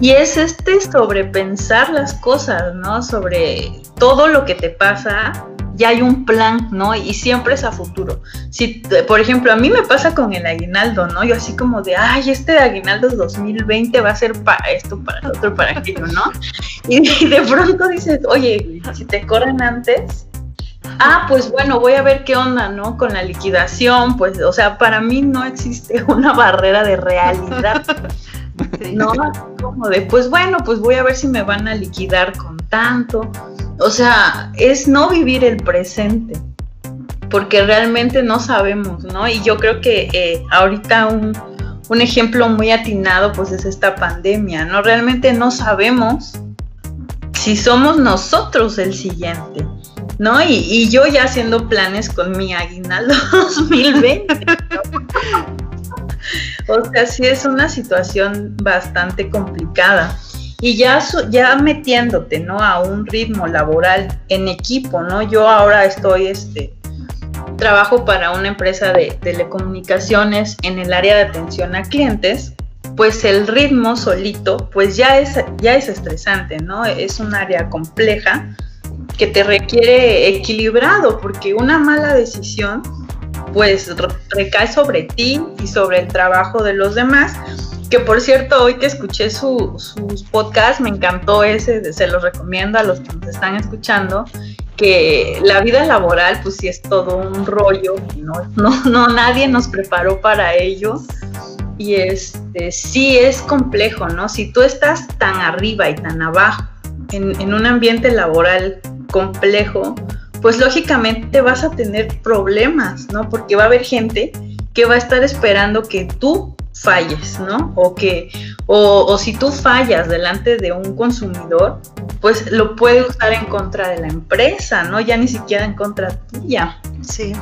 y, es este sobrepensar las cosas, ¿no? Sobre todo lo que te pasa ya hay un plan, ¿no? Y siempre es a futuro. Si, por ejemplo, a mí me pasa con el aguinaldo, ¿no? Yo así como de, ay, este aguinaldo 2020 va a ser para esto, para otro, para aquello, ¿no? Y, de pronto dices, oye, si te corren antes, ah, pues bueno, voy a ver qué onda, ¿no? Con la liquidación, pues, o sea, para mí no existe una barrera de realidad. ¿No? Como de, pues bueno, pues voy a ver si me van a liquidar con tanto. O sea, es no vivir el presente, porque realmente no sabemos, ¿no? Y yo creo que eh, ahorita un, un ejemplo muy atinado pues es esta pandemia, ¿no? Realmente no sabemos si somos nosotros el siguiente, ¿no? Y, yo ya haciendo planes con mi aguinaldo 2020. O sea, sí es una situación bastante complicada. Y ya, ya metiéndote, ¿no? A un ritmo laboral en equipo, ¿no? Yo ahora estoy, este, trabajo para una empresa de telecomunicaciones en el área de atención a clientes, pues el ritmo solito, pues ya es, ya es estresante, ¿no? Es un área compleja que te requiere equilibrado, porque una mala decisión, pues recae sobre ti y sobre el trabajo de los demás. Que por cierto, hoy que escuché sus podcasts, me encantó ese, se los recomiendo a los que nos están escuchando, que la vida laboral pues sí es todo un rollo, no, no, no nadie nos preparó para ello y este sí es complejo, ¿no? Si tú estás tan arriba y tan abajo en, en un ambiente laboral complejo, pues lógicamente vas a tener problemas, ¿no? Porque va a haber gente que va a estar esperando que tú falles, ¿no? O que, o, o, si tú fallas delante de un consumidor, pues lo puede usar en contra de la empresa, ¿no? Ya ni siquiera en contra tuya. Sí.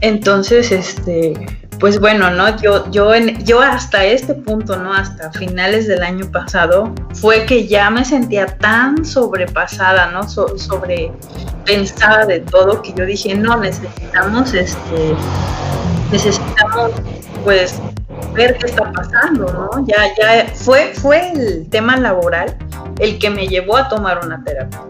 Entonces, este, pues bueno, ¿no? Yo, yo, en, yo hasta este punto, ¿no? Hasta finales del año pasado, fue que ya me sentía tan sobrepasada, ¿no? So, sobre pensada de todo que yo dije, no, necesitamos, este, necesitamos, pues, ver qué está pasando, ¿no? Ya, ya fue, fue el tema laboral el que me llevó a tomar una terapia.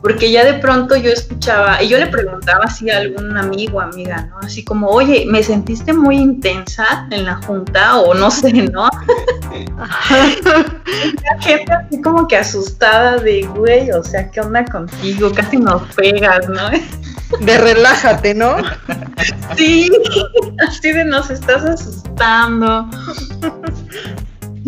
Porque ya de pronto yo escuchaba, y yo le preguntaba así a algún amigo, amiga, ¿no? Así como, oye, ¿me sentiste muy intensa en la junta? O no sé, ¿no? la gente así como que asustada de, güey, o sea, ¿qué onda contigo? Casi nos pegas, ¿no? De relájate, ¿no? Sí, así de nos estás asustando.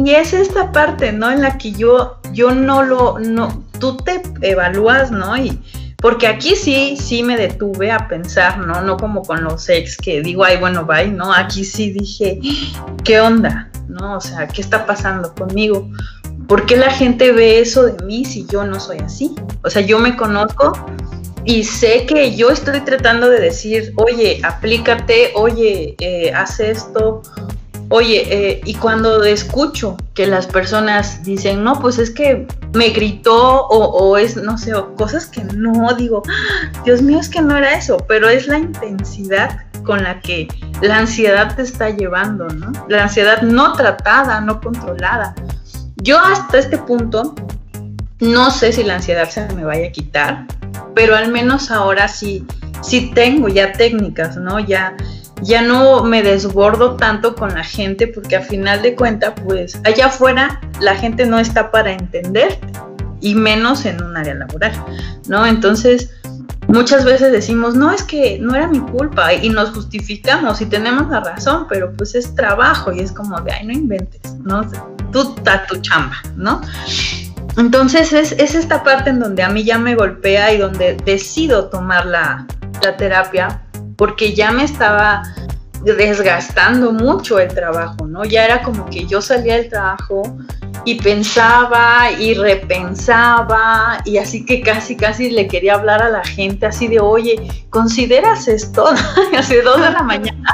Y es esta parte, ¿no? En la que yo, yo no lo, no, tú te evalúas, ¿no? Y porque aquí sí, sí me detuve a pensar, ¿no? No como con los ex que digo, ay, bueno, bye, ¿no? Aquí sí dije, ¿qué onda? ¿No? O sea, ¿qué está pasando conmigo? ¿Por qué la gente ve eso de mí si yo no soy así? O sea, yo me conozco y sé que yo estoy tratando de decir, oye, aplícate, oye, eh, haz esto, Oye, eh, y cuando escucho que las personas dicen, no, pues es que me gritó o, es, no sé, o cosas que no, digo, ¡Ah! Dios mío, es que no era eso, pero es la intensidad con la que la ansiedad te está llevando, ¿no? La ansiedad no tratada, no controlada. Yo hasta este punto no sé si la ansiedad se me vaya a quitar, pero al menos ahora sí, sí tengo ya técnicas, ¿no? Ya ya no me desbordo tanto con la gente porque a final de cuentas, pues allá afuera la gente no está para entender y menos en un área laboral, ¿no? Entonces, muchas veces decimos, no, es que no era mi culpa y nos justificamos y tenemos la razón, pero pues es trabajo y es como de, ay, no inventes, ¿no? Tú estás tu chamba, ¿no? Entonces es, es, esta parte en donde a mí ya me golpea y donde decido tomar la, la terapia porque ya me estaba desgastando mucho el trabajo, ¿no? Ya era como que yo salía del trabajo y pensaba y repensaba y así que casi casi le quería hablar a la gente así de, oye, ¿consideras esto? Hace dos de la mañana.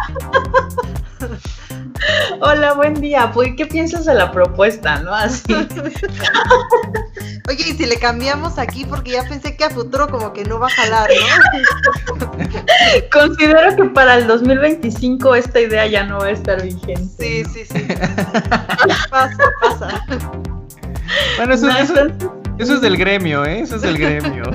Hola, buen día. Pues, ¿qué piensas de la propuesta, no? Así. Oye, y si le cambiamos aquí, porque ya pensé que a futuro como que no va a jalar, ¿no? Considero que para el 2025 esta idea ya no va a estar vigente. Sí, sí, sí. pasa, pasa. Bueno, eso, eso es del gremio, ¿eh? Eso es del gremio.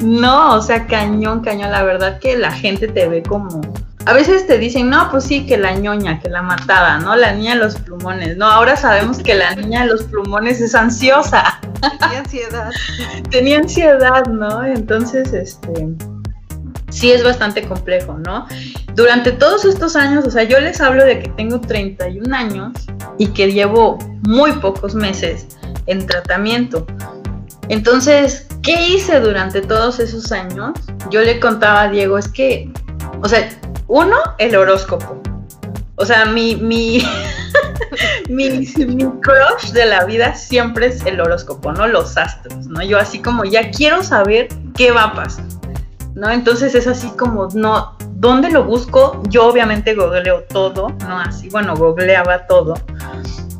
No, o sea, cañón, cañón. La verdad que la gente te ve como a veces te dicen, no, pues sí, que la ñoña, que la matada, ¿no? La niña de los plumones. No, ahora sabemos que la niña de los plumones es ansiosa. Tenía ansiedad. Tenía ansiedad, ¿no? Entonces, este, sí es bastante complejo, ¿no? Durante todos estos años, o sea, yo les hablo de que tengo 31 años y que llevo muy pocos meses en tratamiento. Entonces, ¿qué hice durante todos esos años? Yo le contaba a Diego, es que, o sea, uno, el horóscopo. O sea, mi, mi, mi, mi crush de la vida siempre es el horóscopo, ¿no? Los astros, ¿no? Yo así como ya quiero saber qué va a pasar, ¿no? Entonces es así como, no, ¿dónde lo busco? Yo obviamente googleo todo, ¿no? Así, bueno, googleaba todo.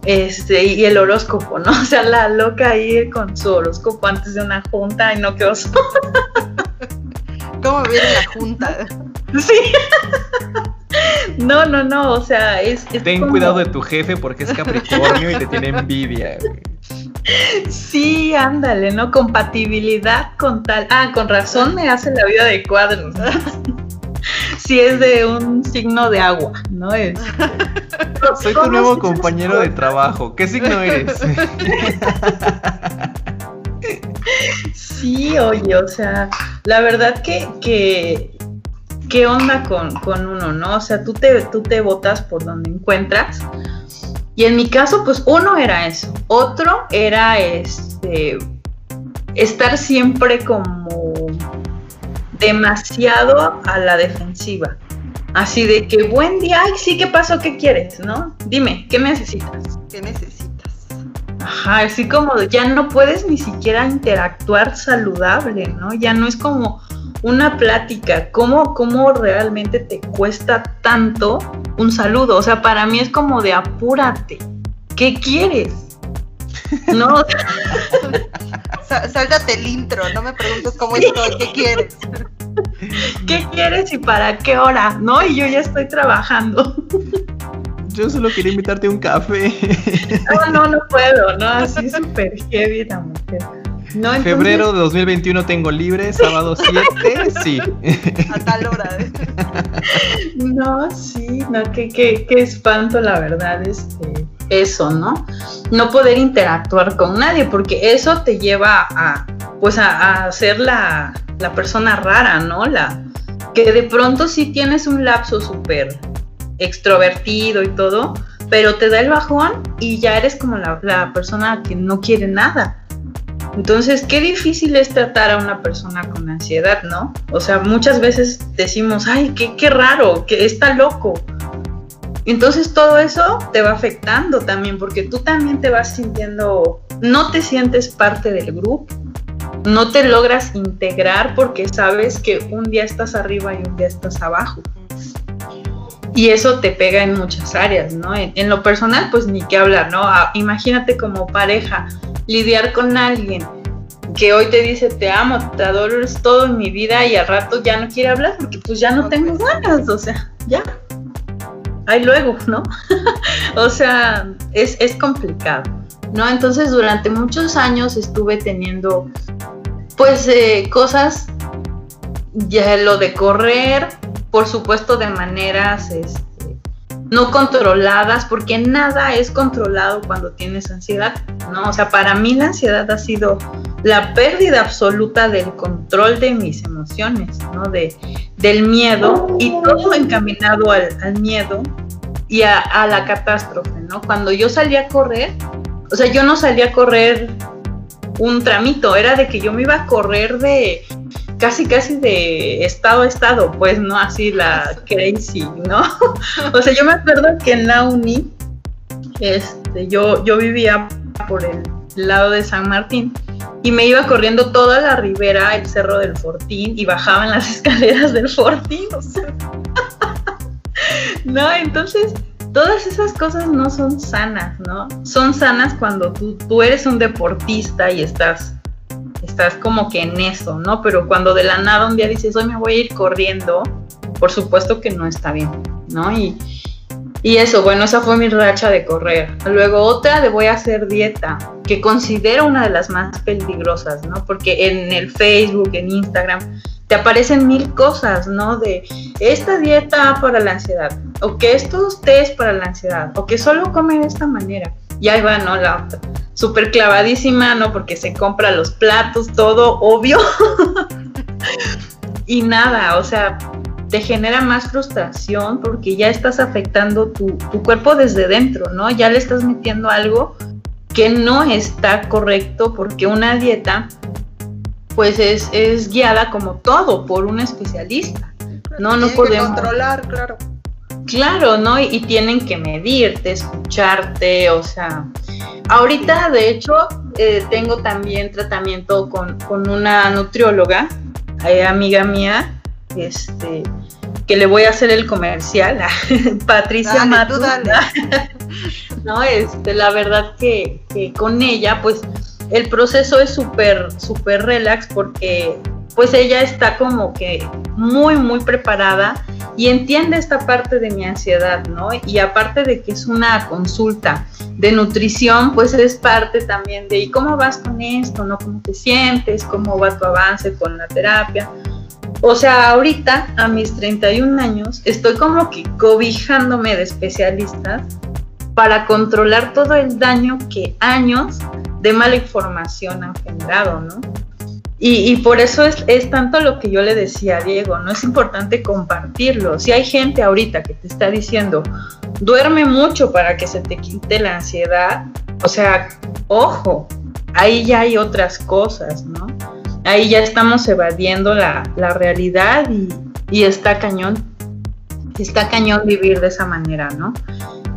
Este, y el horóscopo, ¿no? O sea, la loca ahí con su horóscopo antes de una junta, y no, qué oso. ¿Cómo viene la junta? Sí. No, no, no, o sea, es... Ten cuidado de tu jefe porque es Capricornio y te tiene envidia. Sí, ándale, ¿no? Compatibilidad con tal... Ah, con razón me hace la vida de cuadros. Si es de un signo de agua, ¿no? Es... Soy tu nuevo compañero de trabajo. ¿Qué signo eres? Sí, oye, o sea, la verdad que, que qué onda con, uno, ¿no? O sea, tú te, tú te votas por donde encuentras. Y en mi caso, pues uno era eso. Otro era este estar siempre como demasiado a la defensiva. Así de que buen día, ay, sí, ¿qué pasó? ¿Qué quieres? ¿No? Dime, ¿qué necesitas? ¿Qué necesitas? Ajá, así como ya no puedes ni siquiera interactuar saludable, ¿no? Ya no es como, una plática, ¿cómo, cómo realmente te cuesta tanto un saludo? O sea, para mí es como de apúrate. ¿Qué quieres? No. Sáltate el intro, no me preguntes cómo estoy, ¿qué quieres? ¿Qué quieres y para qué hora? ¿No? Y yo ya estoy trabajando. Yo solo quería invitarte a un café. No, no, no puedo, ¿no? Así súper heavy la mujer. Febrero de 2021 tengo libre, sábado 7, sí. A tal hora. ¿eh? No, sí, no, qué, qué, qué espanto, la verdad, este, eso, ¿no? No poder interactuar con nadie, porque eso te lleva a, pues, a, a ser la, la persona rara, ¿no? La, que de pronto sí tienes un lapso súper extrovertido y todo, pero te da el bajón y ya eres como la, la persona que no quiere nada. Entonces, qué difícil es tratar a una persona con ansiedad, ¿no? O sea, muchas veces decimos, ay, qué, qué raro, que está loco. Entonces todo eso te va afectando también, porque tú también te vas sintiendo, no te sientes parte del grupo, no te logras integrar porque sabes que un día estás arriba y un día estás abajo. Y eso te pega en muchas áreas, ¿no? En, lo personal, pues ni qué hablar, ¿no? Ah, imagínate como pareja, lidiar con alguien que hoy te dice te amo, te adoro, es todo en mi vida y al rato ya no quiere hablar porque pues ya no tengo ganas, o sea, ya. Ahí luego, ¿no? o sea, es, es complicado, ¿no? Entonces durante muchos años estuve teniendo pues eh, cosas, ya lo de correr, por supuesto de maneras, este, no controladas, porque nada es controlado cuando tienes ansiedad, ¿no? O sea, para mí la ansiedad ha sido la pérdida absoluta del control de mis emociones, ¿no? De, del miedo y todo encaminado al, miedo y a, a, la catástrofe, ¿no? Cuando yo salía a correr, o sea, yo no salía a correr un tramito, era de que yo me iba a correr de casi casi de estado a estado, pues no así la crazy, ¿no? o sea, yo me acuerdo que en la uni, este, yo, yo vivía por el lado de San Martín y me iba corriendo toda la ribera, el cerro del Fortín y bajaba en las escaleras del Fortín, no, entonces todas esas cosas no son sanas, ¿no? Son sanas cuando tú, tú eres un deportista y estás estás como que en eso, ¿no? Pero cuando de la nada un día dices, hoy me voy a ir corriendo, por supuesto que no está bien, ¿no? Y, y eso, bueno, esa fue mi racha de correr. Luego otra de voy a hacer dieta, que considero una de las más peligrosas, ¿no? Porque en el Facebook, en Instagram, te aparecen mil cosas, ¿no? De esta dieta para la ansiedad, o que estos test para la ansiedad, o que solo come de esta manera. Y ahí va, ¿no? La otra súper clavadísima, ¿no? Porque se compra los platos, todo obvio. y nada, o sea, te genera más frustración porque ya estás afectando tu, cuerpo desde dentro, ¿no? Ya le estás metiendo algo que no está correcto porque una dieta pues es, es guiada como todo por un especialista. No, no podemos controlar, claro. Claro, ¿no? Y, tienen que medirte, escucharte, o sea, ahorita de hecho eh, tengo también tratamiento con, una nutrióloga, eh, amiga mía, este, que le voy a hacer el comercial a Patricia Matos. no, este, la verdad que, que con ella, pues el proceso es súper, súper relax porque pues ella está como que muy, muy preparada y entiende esta parte de mi ansiedad, ¿no? Y aparte de que es una consulta de nutrición, pues es parte también de, ¿y cómo vas con esto? ¿No? ¿Cómo te sientes? ¿Cómo va tu avance con la terapia? O sea, ahorita a mis 31 años estoy como que cobijándome de especialistas para controlar todo el daño que años de mala información han generado, ¿no? Y, por eso es, es, tanto lo que yo le decía a Diego, no es importante compartirlo. Si hay gente ahorita que te está diciendo, duerme mucho para que se te quite la ansiedad, o sea, ojo, ahí ya hay otras cosas, ¿no? Ahí ya estamos evadiendo la, la realidad y, y, está cañón, está cañón vivir de esa manera, ¿no?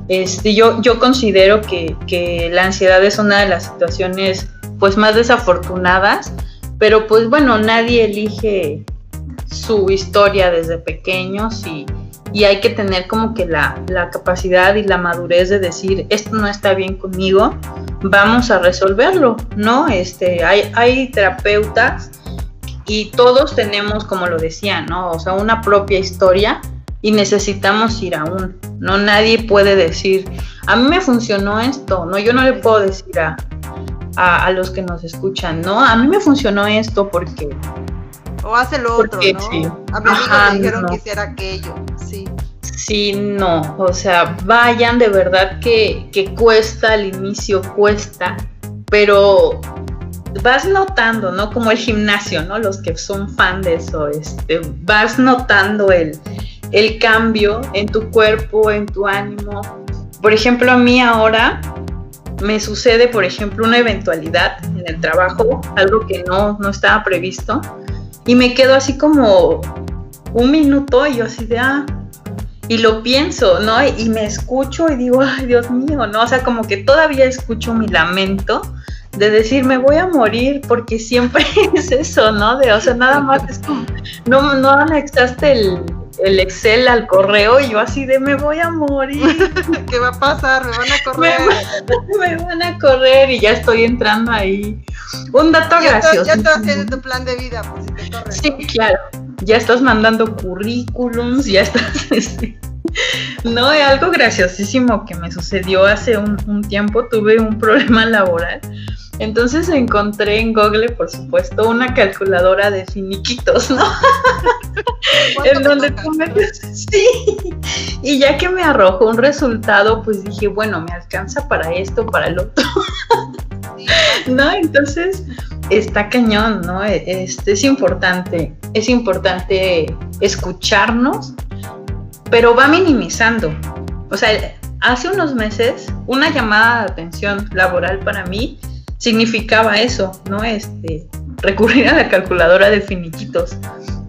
Este, yo, yo considero que, que la ansiedad es una de las situaciones pues más desafortunadas pero pues bueno, nadie elige su historia desde pequeños y, hay que tener como que la, capacidad y la madurez de decir, esto no está bien conmigo, vamos a resolverlo, ¿no? Este, hay, hay terapeutas y todos tenemos, como lo decía, ¿no? O sea, una propia historia y necesitamos ir a ¿no? Nadie puede decir, a mí me funcionó esto, ¿no? Yo no le puedo decir a, a, los que nos escuchan, ¿no? A mí me funcionó esto porque... O hace lo otro, ¿no? Sí. A mi amigo me dijeron que hiciera aquello, sí. Sí, no, o sea, vayan de verdad que, que cuesta al inicio, cuesta, pero vas notando, ¿no? Como el gimnasio, ¿no? Los que son fan de eso, este, vas notando el, el cambio en tu cuerpo, en tu ánimo. Por ejemplo, a mí ahora me sucede, por ejemplo, una eventualidad en el trabajo, algo que no, no estaba previsto, y me quedo así como un minuto y yo así de, ah, y lo pienso, ¿no? Y me escucho y digo, ay, Dios mío, ¿no? O sea, como que todavía escucho mi lamento de decir, me voy a morir, porque siempre es eso, ¿no? De, o sea, nada más es como, no, no anexaste el, el Excel al correo y yo así de me voy a morir. ¿Qué va a pasar? Me van a correr. Me, van a correr y ya estoy entrando ahí. Un dato gracioso. ya estás haciendo tu plan de vida por si te corren. Sí, claro. Ya estás mandando currículums, ya estás... Este, no, algo graciosísimo que me sucedió hace un, un tiempo. Tuve un problema laboral entonces encontré en Google, por supuesto, una calculadora de finiquitos, ¿no? en donde tú metes, sí. Y ya que me arrojó un resultado, pues dije, bueno, me alcanza para esto, para el otro. ¿No? Entonces, está cañón, ¿no? Este, es importante, es importante escucharnos, pero va minimizando. O sea, hace unos meses, una llamada de atención laboral para mí significaba eso, ¿no? Este, recurrir a la calculadora de finiquitos.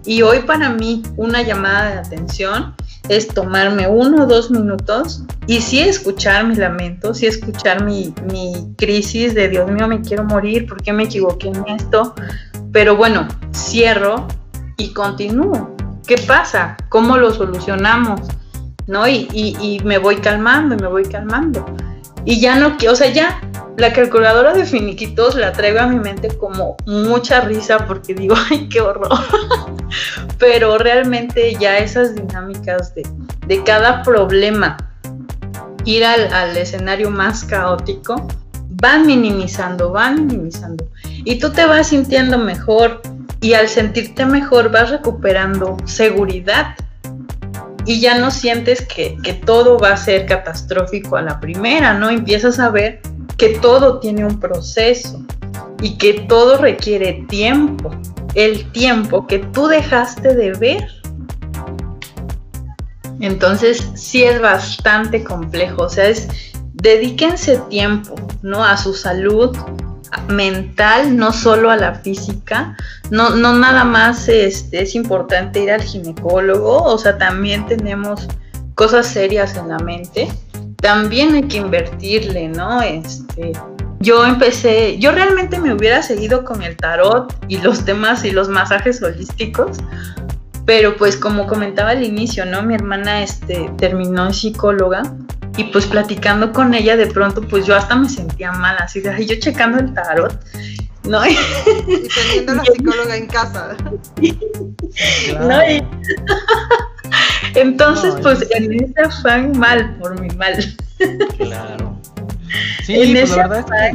Y hoy para mí una llamada de atención es tomarme uno o dos minutos y sí escuchar mi lamento, sí escuchar mi, mi crisis de Dios mío, me quiero morir, ¿por qué me equivoqué en esto? Pero bueno, cierro y continúo. ¿Qué pasa? ¿Cómo lo solucionamos? ¿No? Y, y, y me voy calmando me voy calmando. Y ya no, o sea, ya la calculadora de finiquitos la traigo a mi mente como mucha risa porque digo, ay, qué horror. Pero realmente ya esas dinámicas de, de cada problema, ir al, al escenario más caótico, van minimizando, van minimizando. Y tú te vas sintiendo mejor y al sentirte mejor vas recuperando seguridad y ya no sientes que, que, todo va a ser catastrófico a la primera, ¿no? Empiezas a ver que todo tiene un proceso y que todo requiere tiempo, el tiempo que tú dejaste de ver. Entonces sí es bastante complejo, o sea, es dedíquense tiempo, ¿no? A su salud mental, no solo a la física, no, no nada más este, es importante ir al ginecólogo, o sea, también tenemos cosas serias en la mente, también hay que invertirle, ¿no? Este, yo empecé, yo realmente me hubiera seguido con el tarot y los temas y los masajes holísticos, pero pues como comentaba al inicio, ¿no? Mi hermana este, terminó psicóloga y pues platicando con ella de pronto pues yo hasta me sentía mal, así de, yo checando el tarot, ¿no? Y teniendo la psicóloga en casa. ¿No? Entonces pues en ese afán mal, por mi mal. Claro. Sí, pues la verdad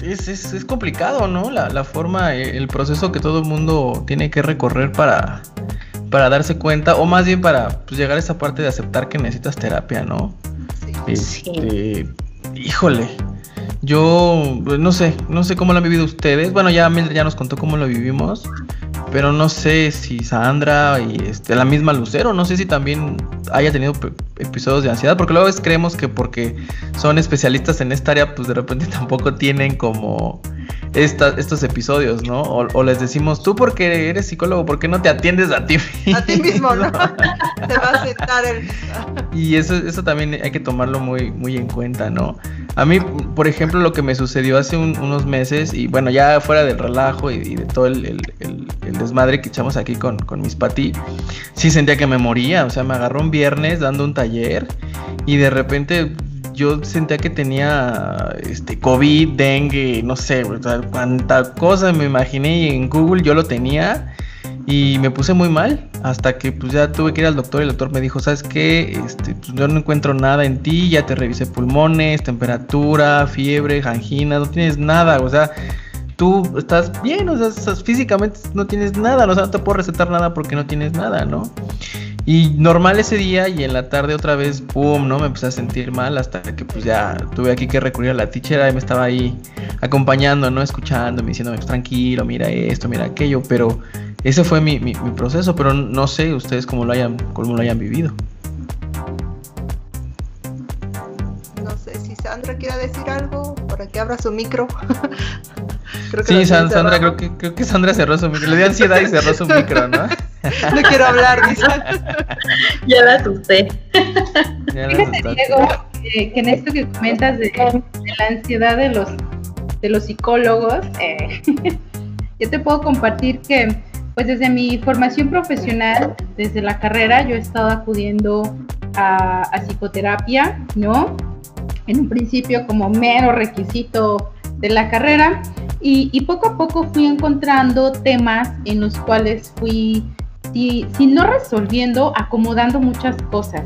es, es, es, complicado, ¿no? La, la forma, el proceso que todo el mundo tiene que recorrer para, para darse cuenta, o más bien para pues, llegar a esa parte de aceptar que necesitas terapia, ¿no? Este, híjole, yo pues, no sé, no sé cómo lo han vivido ustedes. Bueno, ya Mildred ya nos contó cómo lo vivimos, pero no sé si Sandra y este, la misma Lucero, no sé si también haya tenido episodios de ansiedad, porque luego es, creemos que porque son especialistas en esta área, pues de repente tampoco tienen como estos episodios, ¿no? O, les decimos, tú porque eres psicólogo, ¿por qué no te atiendes a ti mismo? A ti mismo, ¿no? te va a aceptar el... y eso, eso también hay que tomarlo muy, muy en cuenta, ¿no? A mí, por ejemplo, lo que me sucedió hace unos meses, y bueno, ya fuera del relajo y, de todo el, desmadre que echamos aquí con, con mis pati, sí sentía que me moría, o sea, me agarró un viernes dando un taller y de repente yo sentía que tenía este COVID, dengue, no sé, o sea, cuánta cosa me imaginé y en Google yo lo tenía y me puse muy mal hasta que pues ya tuve que ir al doctor y el doctor me dijo, ¿sabes qué? Este, pues, yo no encuentro nada en ti, ya te revisé pulmones, temperatura, fiebre, angina, no tienes nada, o sea, tú estás bien, o sea, físicamente no tienes nada, o sea, no te puedo recetar nada porque no tienes nada, ¿no? Y normal ese día y en la tarde otra vez, pum, ¿no? Me empecé a sentir mal hasta que pues ya tuve aquí que recurrir a la teacher y me estaba ahí acompañando, ¿no? Escuchándome, diciéndome, tranquilo, mira esto, mira aquello, pero ese fue mi, mi, proceso, pero no sé ustedes cómo lo hayan, cómo lo hayan vivido. No sé si Sandra quiera decir algo, para que abra su micro. sí, Sandra, creo que, creo que Sandra cerró su micro. Le dio ansiedad y cerró su micro, ¿no? no quiero hablar, dice. ya la asusté. Fíjate, Diego, que en esto que comentas de, la ansiedad de los, de los psicólogos, eh, yo te puedo compartir que, pues desde mi formación profesional, desde la carrera, yo he estado acudiendo a, a psicoterapia, ¿no? En un principio como mero requisito de la carrera y, poco a poco fui encontrando temas en los cuales fui si, si no resolviendo, acomodando muchas cosas.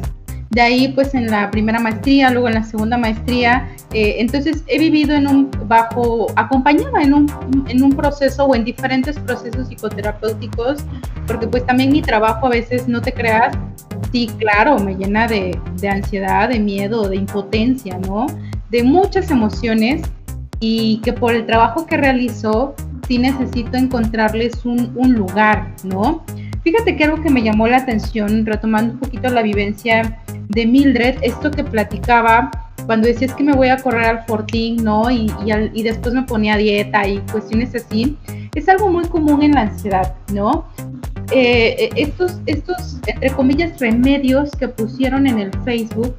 De ahí, pues en la primera maestría, luego en la segunda maestría, eh, entonces he vivido en un bajo, acompañada en un, en un proceso o en diferentes procesos psicoterapéuticos, porque pues también mi trabajo a veces, no te creas, sí, claro, me llena de, de ansiedad, de miedo, de impotencia, ¿no? De muchas emociones y que por el trabajo que realizo, sí necesito encontrarles un, un lugar, ¿no? Fíjate que algo que me llamó la atención, retomando un poquito la vivencia de Mildred, esto que platicaba cuando decías que me voy a correr al Fortín, ¿no? Y, y, después me ponía dieta y cuestiones así, es algo muy común en la ansiedad, ¿no? Eh, eh, estos, estos, entre comillas, remedios que pusieron en el Facebook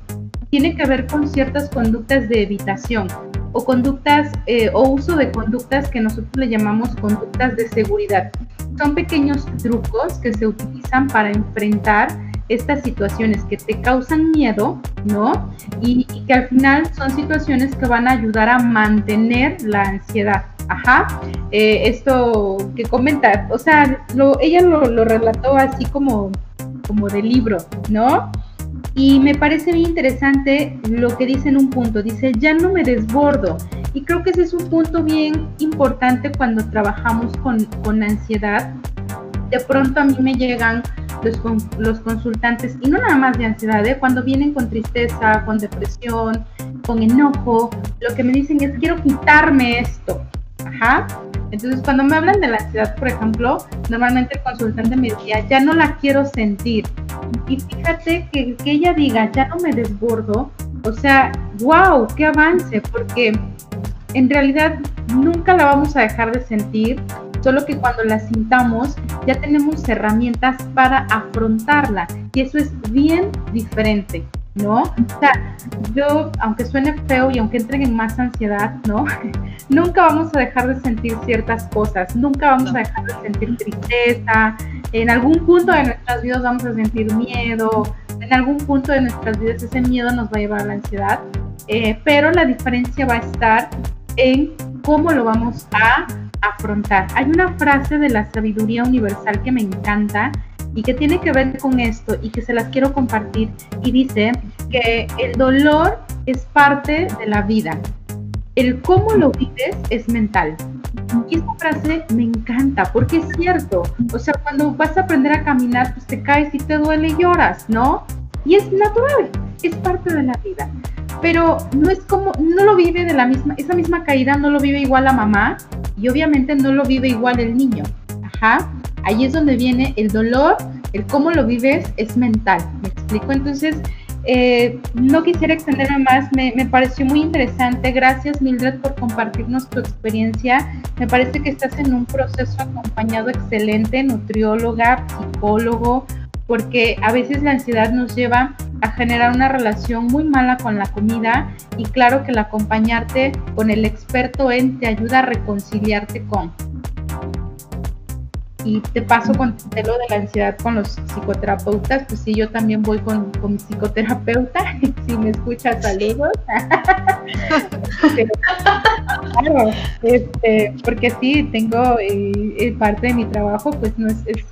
tienen que ver con ciertas conductas de evitación o conductas eh, o uso de conductas que nosotros le llamamos conductas de seguridad son pequeños trucos que se utilizan para enfrentar estas situaciones que te causan miedo, ¿no? Y, que al final son situaciones que van a ayudar a mantener la ansiedad. Ajá, eh, esto que comenta, o sea, ella lo, lo, relató así como, como de libro, ¿no? Y me parece bien interesante lo que dice en un punto, dice, ya no me desbordo, y creo que ese es un punto bien importante cuando trabajamos con, con ansiedad. De pronto a mí me llegan los, los consultantes, y no nada más de ansiedad, ¿eh? cuando vienen con tristeza, con depresión, con enojo, lo que me dicen es, quiero quitarme esto. Ajá. Entonces, cuando me hablan de la ansiedad, por ejemplo, normalmente el consultante me decía, ya no la quiero sentir. Y fíjate que, que ella diga, ya no me desbordo, o sea, wow, qué avance, porque en realidad nunca la vamos a dejar de sentir, solo que cuando la sintamos ya tenemos herramientas para afrontarla y eso es bien diferente. ¿No? O sea, yo, aunque suene feo y aunque entren en más ansiedad, ¿no? nunca vamos a dejar de sentir ciertas cosas, nunca vamos a dejar de sentir tristeza, en algún punto de nuestras vidas vamos a sentir miedo, en algún punto de nuestras vidas ese miedo nos va a llevar a la ansiedad, eh, pero la diferencia va a estar en cómo lo vamos a afrontar. Hay una frase de la sabiduría universal que me encanta y que tiene que ver con esto y que se las quiero compartir y dice que el dolor es parte de la vida. El cómo lo vives es mental. Y esta frase me encanta porque es cierto. O sea, cuando vas a aprender a caminar, pues te caes y te duele y lloras, ¿no? Y es natural, es parte de la vida. Pero no es como, no lo vive de la misma, esa misma caída no lo vive igual la mamá y obviamente no lo vive igual el niño. Ajá. Ahí es donde viene el dolor, el cómo lo vives es mental, ¿me explico? Entonces, eh, no quisiera extenderme más, me, me, pareció muy interesante. Gracias Mildred por compartirnos tu experiencia. Me parece que estás en un proceso acompañado excelente, nutrióloga, psicólogo, porque a veces la ansiedad nos lleva a generar una relación muy mala con la comida y claro que el acompañarte con el experto en te ayuda a reconciliarte con y te paso con lo de la ansiedad con los psicoterapeutas, pues sí, yo también voy con, con mi psicoterapeuta, si me escuchas, saludos. claro, este, porque sí, tengo eh, eh, parte de mi trabajo, pues no es, es,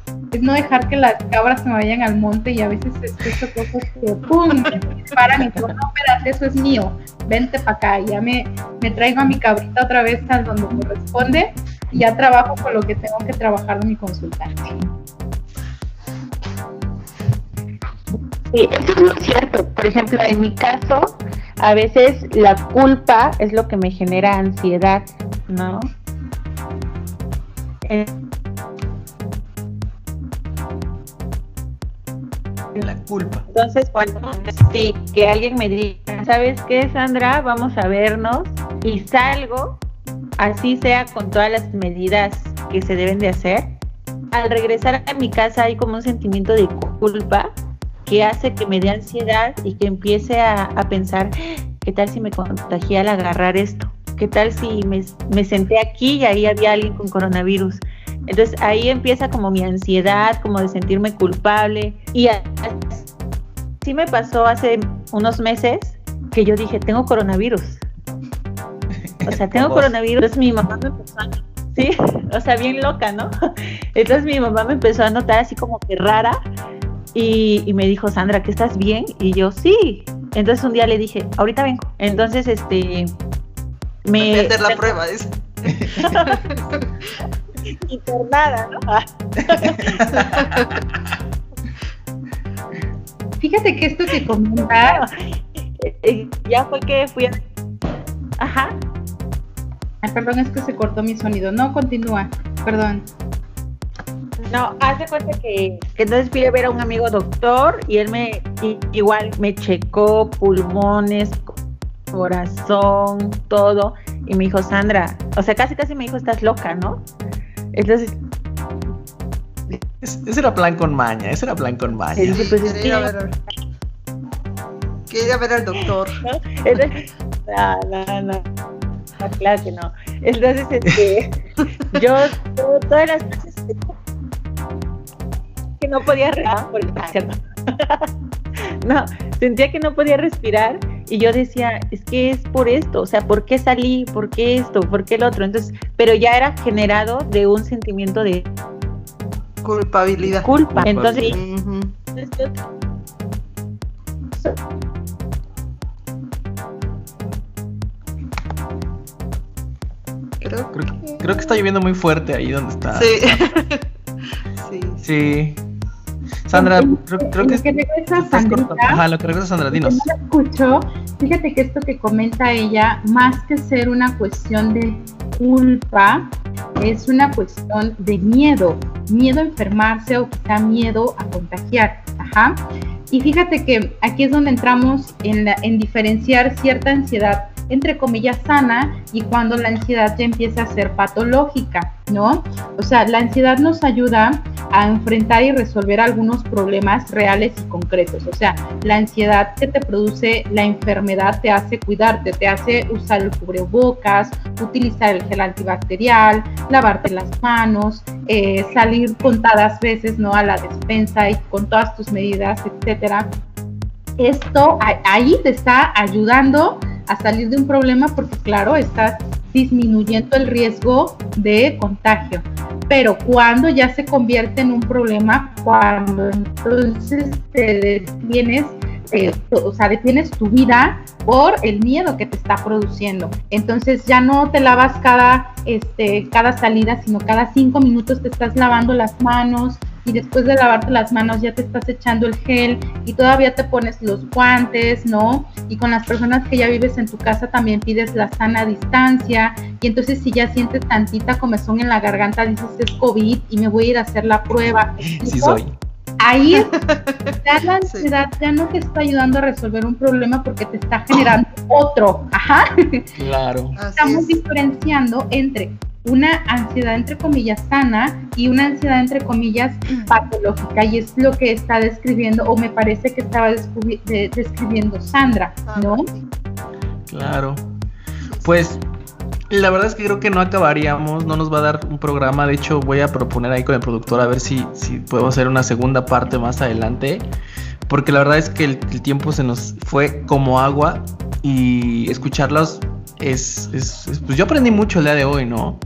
no dejar que las cabras se me vayan al monte y a veces escucho cosas que ¡pum! y digo, no, espérate, eso es mío, vente para acá, ya me, me traigo a mi cabrita otra vez a donde corresponde ya trabajo con lo que tengo que trabajar en mi consultante. Sí, eso es cierto. Por ejemplo, en mi caso, a veces la culpa es lo que me genera ansiedad, ¿no? la culpa. Entonces, cuando sí, que alguien me diga, ¿sabes qué, Sandra? Vamos a vernos y salgo así sea con todas las medidas que se deben de hacer, al regresar a mi casa hay como un sentimiento de culpa que hace que me dé ansiedad y que empiece a, pensar, ¿qué tal si me contagié al agarrar esto? ¿Qué tal si me, me senté aquí y ahí había alguien con coronavirus? Entonces ahí empieza como mi ansiedad, como de sentirme culpable. Y así me pasó hace unos meses que yo dije, tengo coronavirus. O sea, tengo coronavirus. Entonces mi mamá me empezó a... Sí, o sea, bien loca, ¿no? Entonces mi mamá me empezó a notar así como que rara y, me dijo, Sandra, ¿que estás bien? Y yo, sí. Entonces un día le dije, ahorita vengo. Entonces, este... Me... Voy a hacer la prueba, dice. y por nada, ¿no? Fíjate que esto que comenta... Eh, ya fue que fui a... Ajá perdón, es que se cortó mi sonido. No, continúa, perdón. No, hace cuenta que, que, entonces fui a ver a un amigo doctor y él me igual me checó pulmones, corazón, todo. Y me dijo, Sandra, o sea, casi casi me dijo, estás loca, ¿no? Entonces... ese era plan con maña, ese era plan con maña. Pues, quería, ver, quería ver al doctor. Entonces, no, no, no claro que no. Entonces, este, yo, todas las veces que no podía respirar, no, sentía que no podía respirar y yo decía, es que es por esto, o sea, ¿por qué salí? ¿Por qué esto? ¿Por qué el otro? Entonces, pero ya era generado de un sentimiento de culpabilidad. Culpa. Entonces, Creo, que está lloviendo muy fuerte ahí donde está. Sí. sí. sí. Sandra, creo, que, que Ajá, lo que regresa Sandra, dinos. No escucho, fíjate que esto que comenta ella, más que ser una cuestión de culpa, es una cuestión de miedo, miedo a enfermarse o quizá miedo a contagiar. Ajá. Y fíjate que aquí es donde entramos en, en diferenciar cierta ansiedad entre comillas, sana y cuando la ansiedad ya empieza a ser patológica, ¿no? O sea, la ansiedad nos ayuda a enfrentar y resolver algunos problemas reales y concretos. O sea, la ansiedad que te produce la enfermedad te hace cuidarte, te hace usar el cubrebocas, utilizar el gel antibacterial, lavarte las manos, eh, salir contadas veces, ¿no? A la despensa y con todas tus medidas, etcétera. Esto ahí te está ayudando a salir de un problema porque claro, estás disminuyendo el riesgo de contagio. Pero cuando ya se convierte en un problema, cuando entonces te detienes, eh, o sea, detienes tu vida por el miedo que te está produciendo. Entonces ya no te lavas cada, este, cada salida, sino cada cinco minutos te estás lavando las manos, y después de lavarte las manos ya te estás echando el gel y todavía te pones los guantes, ¿no? Y con las personas que ya vives en tu casa también pides la sana distancia y entonces si ya sientes tantita comezón en la garganta dices es COVID y me voy a ir a hacer la prueba. Sí soy. Ahí ya la ansiedad ya no te está ayudando a resolver un problema porque te está generando otro. Ajá. Claro. Estamos diferenciando entre una ansiedad entre comillas sana y una ansiedad entre comillas patológica y es lo que está describiendo o me parece que estaba describiendo Sandra, ¿no? Claro. Pues la verdad es que creo que no acabaríamos, no nos va a dar un programa, de hecho voy a proponer ahí con el productor a ver si, si podemos hacer una segunda parte más adelante, porque la verdad es que el, tiempo se nos fue como agua y escucharlos es, pues yo aprendí mucho el día de hoy, ¿no?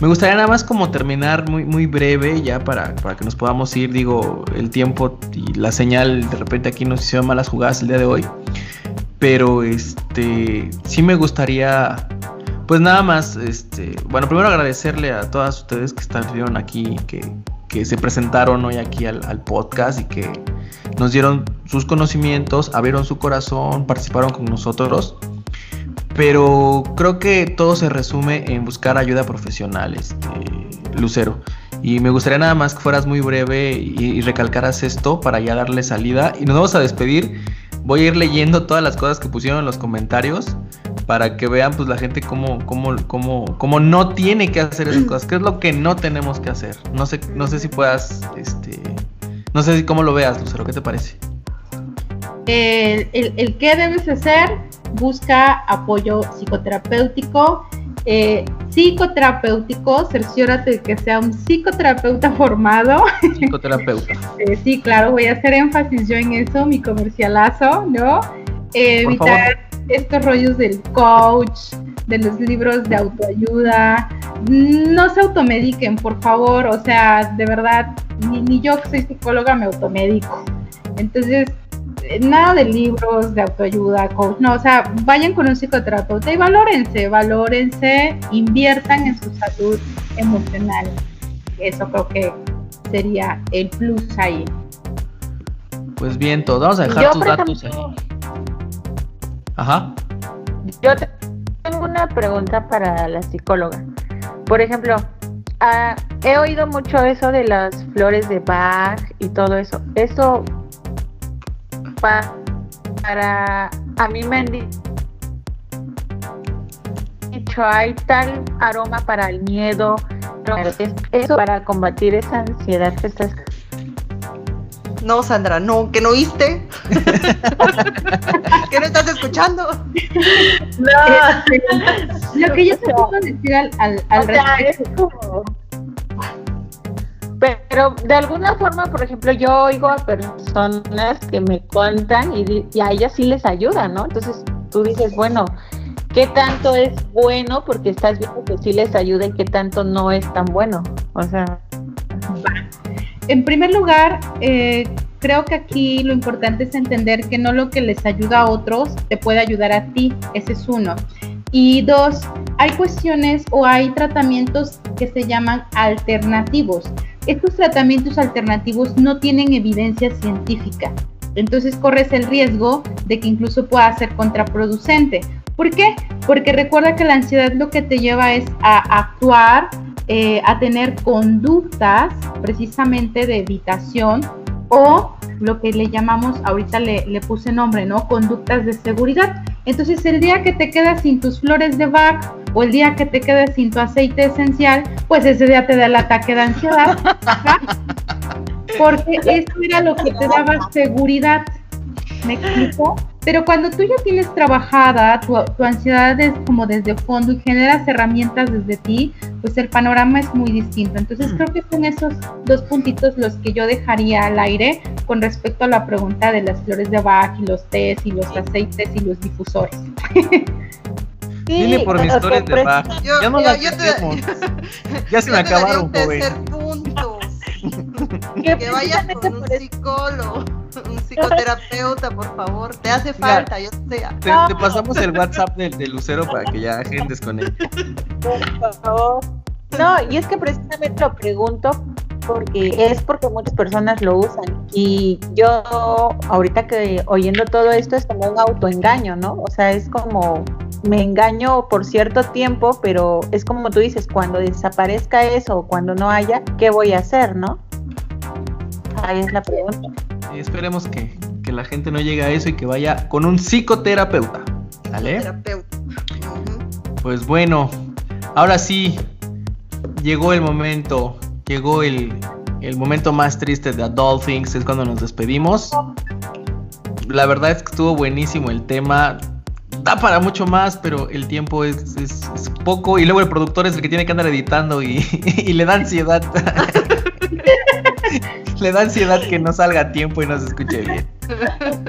Me gustaría nada más como terminar muy, muy breve ya para, para que nos podamos ir, digo, el tiempo y la señal de repente aquí nos hicieron malas jugadas el día de hoy. Pero este sí me gustaría pues nada más, este, bueno, primero agradecerle a todas ustedes que estuvieron aquí, que, que se presentaron hoy aquí al, al, podcast y que nos dieron sus conocimientos, abrieron su corazón, participaron con nosotros pero creo que todo se resume en buscar ayuda profesional, este, Lucero. Y me gustaría nada más que fueras muy breve y, recalcaras esto para ya darle salida. Y nos vamos a despedir. Voy a ir leyendo todas las cosas que pusieron en los comentarios para que vean pues la gente cómo, cómo, cómo, cómo no tiene que hacer esas cosas. ¿Qué es lo que no tenemos que hacer? No sé, no sé si puedas, este, no sé si cómo lo veas, Lucero, ¿qué te parece? El, el, el qué debes hacer busca apoyo psicoterapéutico. Eh, psicoterapéutico, cerciórate de que sea un psicoterapeuta formado. Psicoterapeuta. Eh, sí, claro, voy a hacer énfasis yo en eso, mi comercialazo, ¿no? Eh, evitar estos rollos del coach, de los libros de autoayuda. No se automediquen, por favor, o sea, de verdad, ni, ni yo que soy psicóloga me automedico. Entonces, nada de libros de autoayuda, coach, no, o sea, vayan con un psicoterapeuta y valórense, valórense, inviertan en su salud emocional. Eso creo que sería el plus ahí. Pues bien, todos vamos a dejar tus datos ahí. Ajá. Yo tengo una pregunta para la psicóloga. Por ejemplo, ah, he oído mucho eso de las flores de Bach y todo eso. ¿Eso para, a mí me han dicho, hay tal aroma para el miedo, eso para combatir esa ansiedad que estás no, Sandra, no, que no oíste. que no estás escuchando. No. Lo que yo te puedo decir al, al, respecto. Pero de alguna forma, por ejemplo, yo oigo a personas que me cuentan y, a ellas sí les ayuda, ¿no? Entonces tú dices, bueno, ¿qué tanto es bueno? Porque estás viendo que sí les ayuda y qué tanto no es tan bueno. O sea. En primer lugar, eh, creo que aquí lo importante es entender que no lo que les ayuda a otros te puede ayudar a ti. Ese es uno. Y dos, hay cuestiones o hay tratamientos que se llaman alternativos. Estos tratamientos alternativos no tienen evidencia científica, entonces corres el riesgo de que incluso pueda ser contraproducente. ¿Por qué? Porque recuerda que la ansiedad lo que te lleva es a actuar, eh, a tener conductas precisamente de evitación o lo que le llamamos, ahorita le, le, puse nombre, ¿no? Conductas de seguridad. Entonces el día que te quedas sin tus flores de Bach o el día que te quedas sin tu aceite esencial, pues ese día te da el ataque de ansiedad. Porque eso era lo que te daba seguridad. ¿Me explico? Pero cuando tú ya tienes trabajada tu, ansiedad es como desde fondo y generas herramientas desde ti, pues el panorama es muy distinto. Entonces creo que son esos dos puntitos los que yo dejaría al aire con respecto a la pregunta de las flores de Bach y los tés y los aceites y los difusores. Sí, por mis flores de Bach. ya no las Ya se me acabaron, joven. Que vayas con un psicólogo, un psicoterapeuta, por favor. Te hace falta, yo sé. Te, pasamos el WhatsApp de, Lucero para que ya agendes con él. Por favor. No, y es que precisamente lo pregunto porque es porque muchas personas lo usan y yo ahorita que oyendo todo esto es como un autoengaño, ¿no? O sea, es como me engaño por cierto tiempo, pero es como tú dices, cuando desaparezca eso o cuando no haya, ¿qué voy a hacer, no? Ahí es la pregunta. Y esperemos que, la gente no llegue a eso y que vaya con un psicoterapeuta. ¿Vale? Pues bueno, ahora sí, llegó el momento, llegó el, el momento más triste de Adult Things, es cuando nos despedimos. La verdad es que estuvo buenísimo el tema da para mucho más, pero el tiempo es, poco y luego el productor es el que tiene que andar editando y, le da ansiedad. le da ansiedad que no salga a tiempo y no se escuche bien.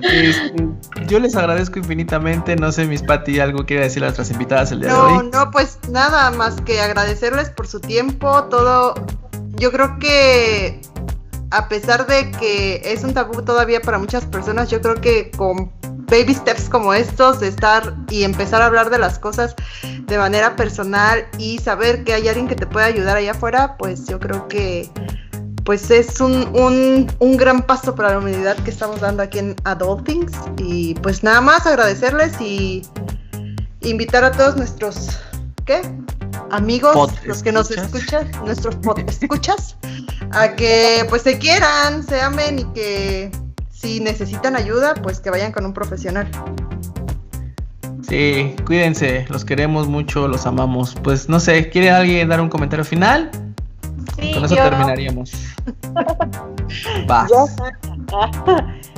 Este, yo les agradezco infinitamente. No sé, mis Pati, algo quiere decir a nuestras invitadas el día de hoy. No, no, pues nada más que agradecerles por su tiempo. Todo, yo creo que a pesar de que es un tabú todavía para muchas personas, yo creo que con baby steps como estos, de estar y empezar a hablar de las cosas de manera personal y saber que hay alguien que te puede ayudar allá afuera, pues yo creo que pues es un, un, gran paso para la humanidad que estamos dando aquí en Adultings. Y pues nada más agradecerles y invitar a todos nuestros, ¿qué? Amigos, los que nos escuchan, nuestros escuchas, a que pues se quieran, se amen y que si necesitan ayuda, pues que vayan con un profesional. Sí, cuídense, los queremos mucho, los amamos. Pues no sé, ¿quiere alguien dar un comentario final? Sí, con eso terminaríamos. Vas.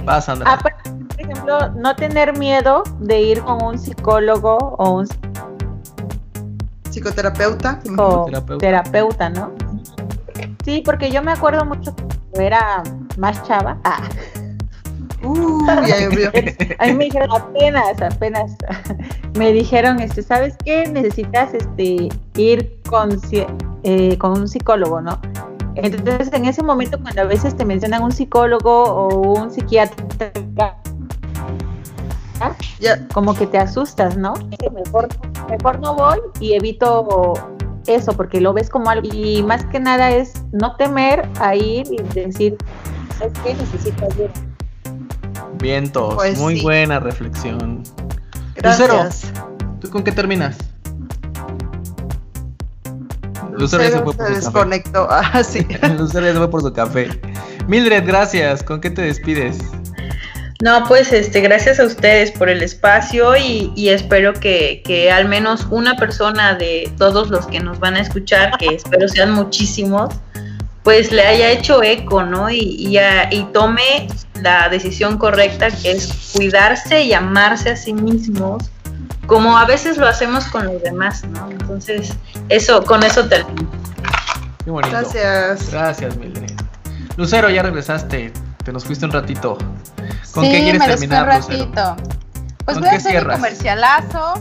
Vas, Andrea. Ah, por ejemplo, no tener miedo de ir con un psicólogo o un psicoterapeuta. Psicoterapeuta, ¿no? Sí, porque yo me acuerdo mucho cuando era más chava. Ah Uh, me dijeron, apenas, apenas me dijeron, este, ¿sabes qué? Necesitas este ir con, eh, con un psicólogo, ¿no? Entonces, en ese momento, cuando a veces te mencionan un psicólogo o un psiquiatra, como que te asustas, ¿no? Mejor, mejor no voy y evito eso, porque lo ves como algo. Y más que nada es no temer a ir y decir, ¿sabes qué? Necesito ayuda Vientos, pues muy buena reflexión. Gracias. Lucero, ¿tú con qué terminas? Lucero, se fue por su desconectó. Ah, sí. Lucero ya se fue por su café. Mildred, gracias. ¿Con qué te despides? No, pues este, gracias a ustedes por el espacio y, y espero que, que, al menos una persona de todos los que nos van a escuchar, que espero sean muchísimos, pues le haya hecho eco, ¿no? Y, y, y tome la decisión correcta, que es cuidarse y amarse a sí mismos, como a veces lo hacemos con los demás, ¿no? Entonces, eso, con eso termino. Qué bonito. Gracias. Gracias, Mildred. Lucero, ya regresaste. Te nos fuiste un ratito. ¿Con qué quieres terminar, un ratito. Pues voy a hacer mi comercialazo.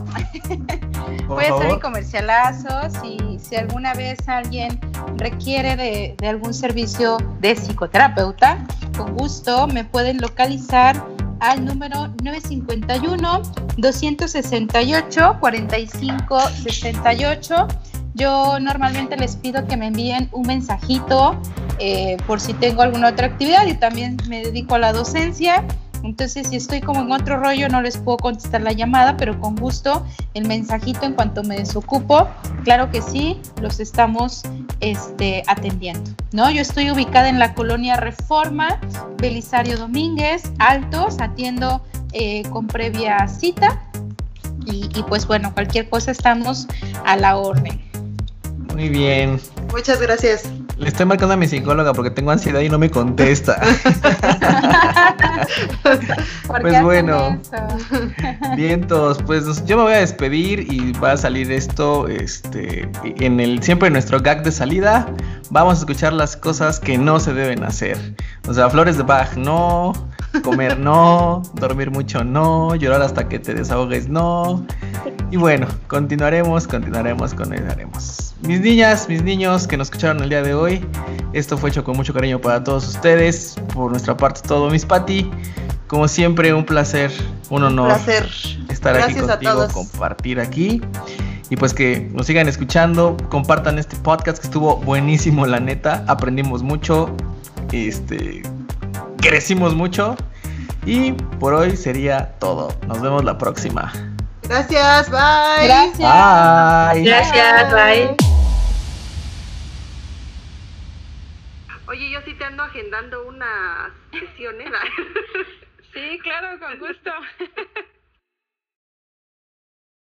voy a hacer mi comercialazo. Si, si alguna vez alguien requiere de, de, algún servicio de psicoterapeuta, con gusto me pueden localizar al número 951-268-4568. Yo normalmente les pido que me envíen un mensajito eh, por si tengo alguna otra actividad y también me dedico a la docencia. Entonces, si estoy como en otro rollo, no les puedo contestar la llamada, pero con gusto el mensajito en cuanto me desocupo, claro que sí, los estamos este, atendiendo. ¿no? Yo estoy ubicada en la colonia Reforma, Belisario Domínguez, Altos, atiendo eh, con previa cita y, pues bueno, cualquier cosa estamos a la orden. Muy bien. Muchas gracias. Le estoy marcando a mi psicóloga porque tengo ansiedad y no me contesta. pues bueno, vientos, pues yo me voy a despedir y va a salir esto, este, en el siempre en nuestro gag de salida. Vamos a escuchar las cosas que no se deben hacer. O sea, flores de Bach, no comer no, dormir mucho no, llorar hasta que te desahogues no. Y bueno, continuaremos, continuaremos, continuaremos. Mis niñas, mis niños que nos escucharon el día de hoy, esto fue hecho con mucho cariño para todos ustedes. Por nuestra parte, todo, mis Pati. Como siempre, un placer, un honor estar aquí contigo, compartir aquí. Y pues que nos sigan escuchando, compartan este podcast que estuvo buenísimo, la neta. Aprendimos mucho. Este, crecimos mucho. Y por hoy sería todo. Nos vemos la próxima. Gracias, bye. Gracias. Bye. Gracias, bye. Oye, yo sí te ando agendando unas sesiones. sí, claro, con gusto.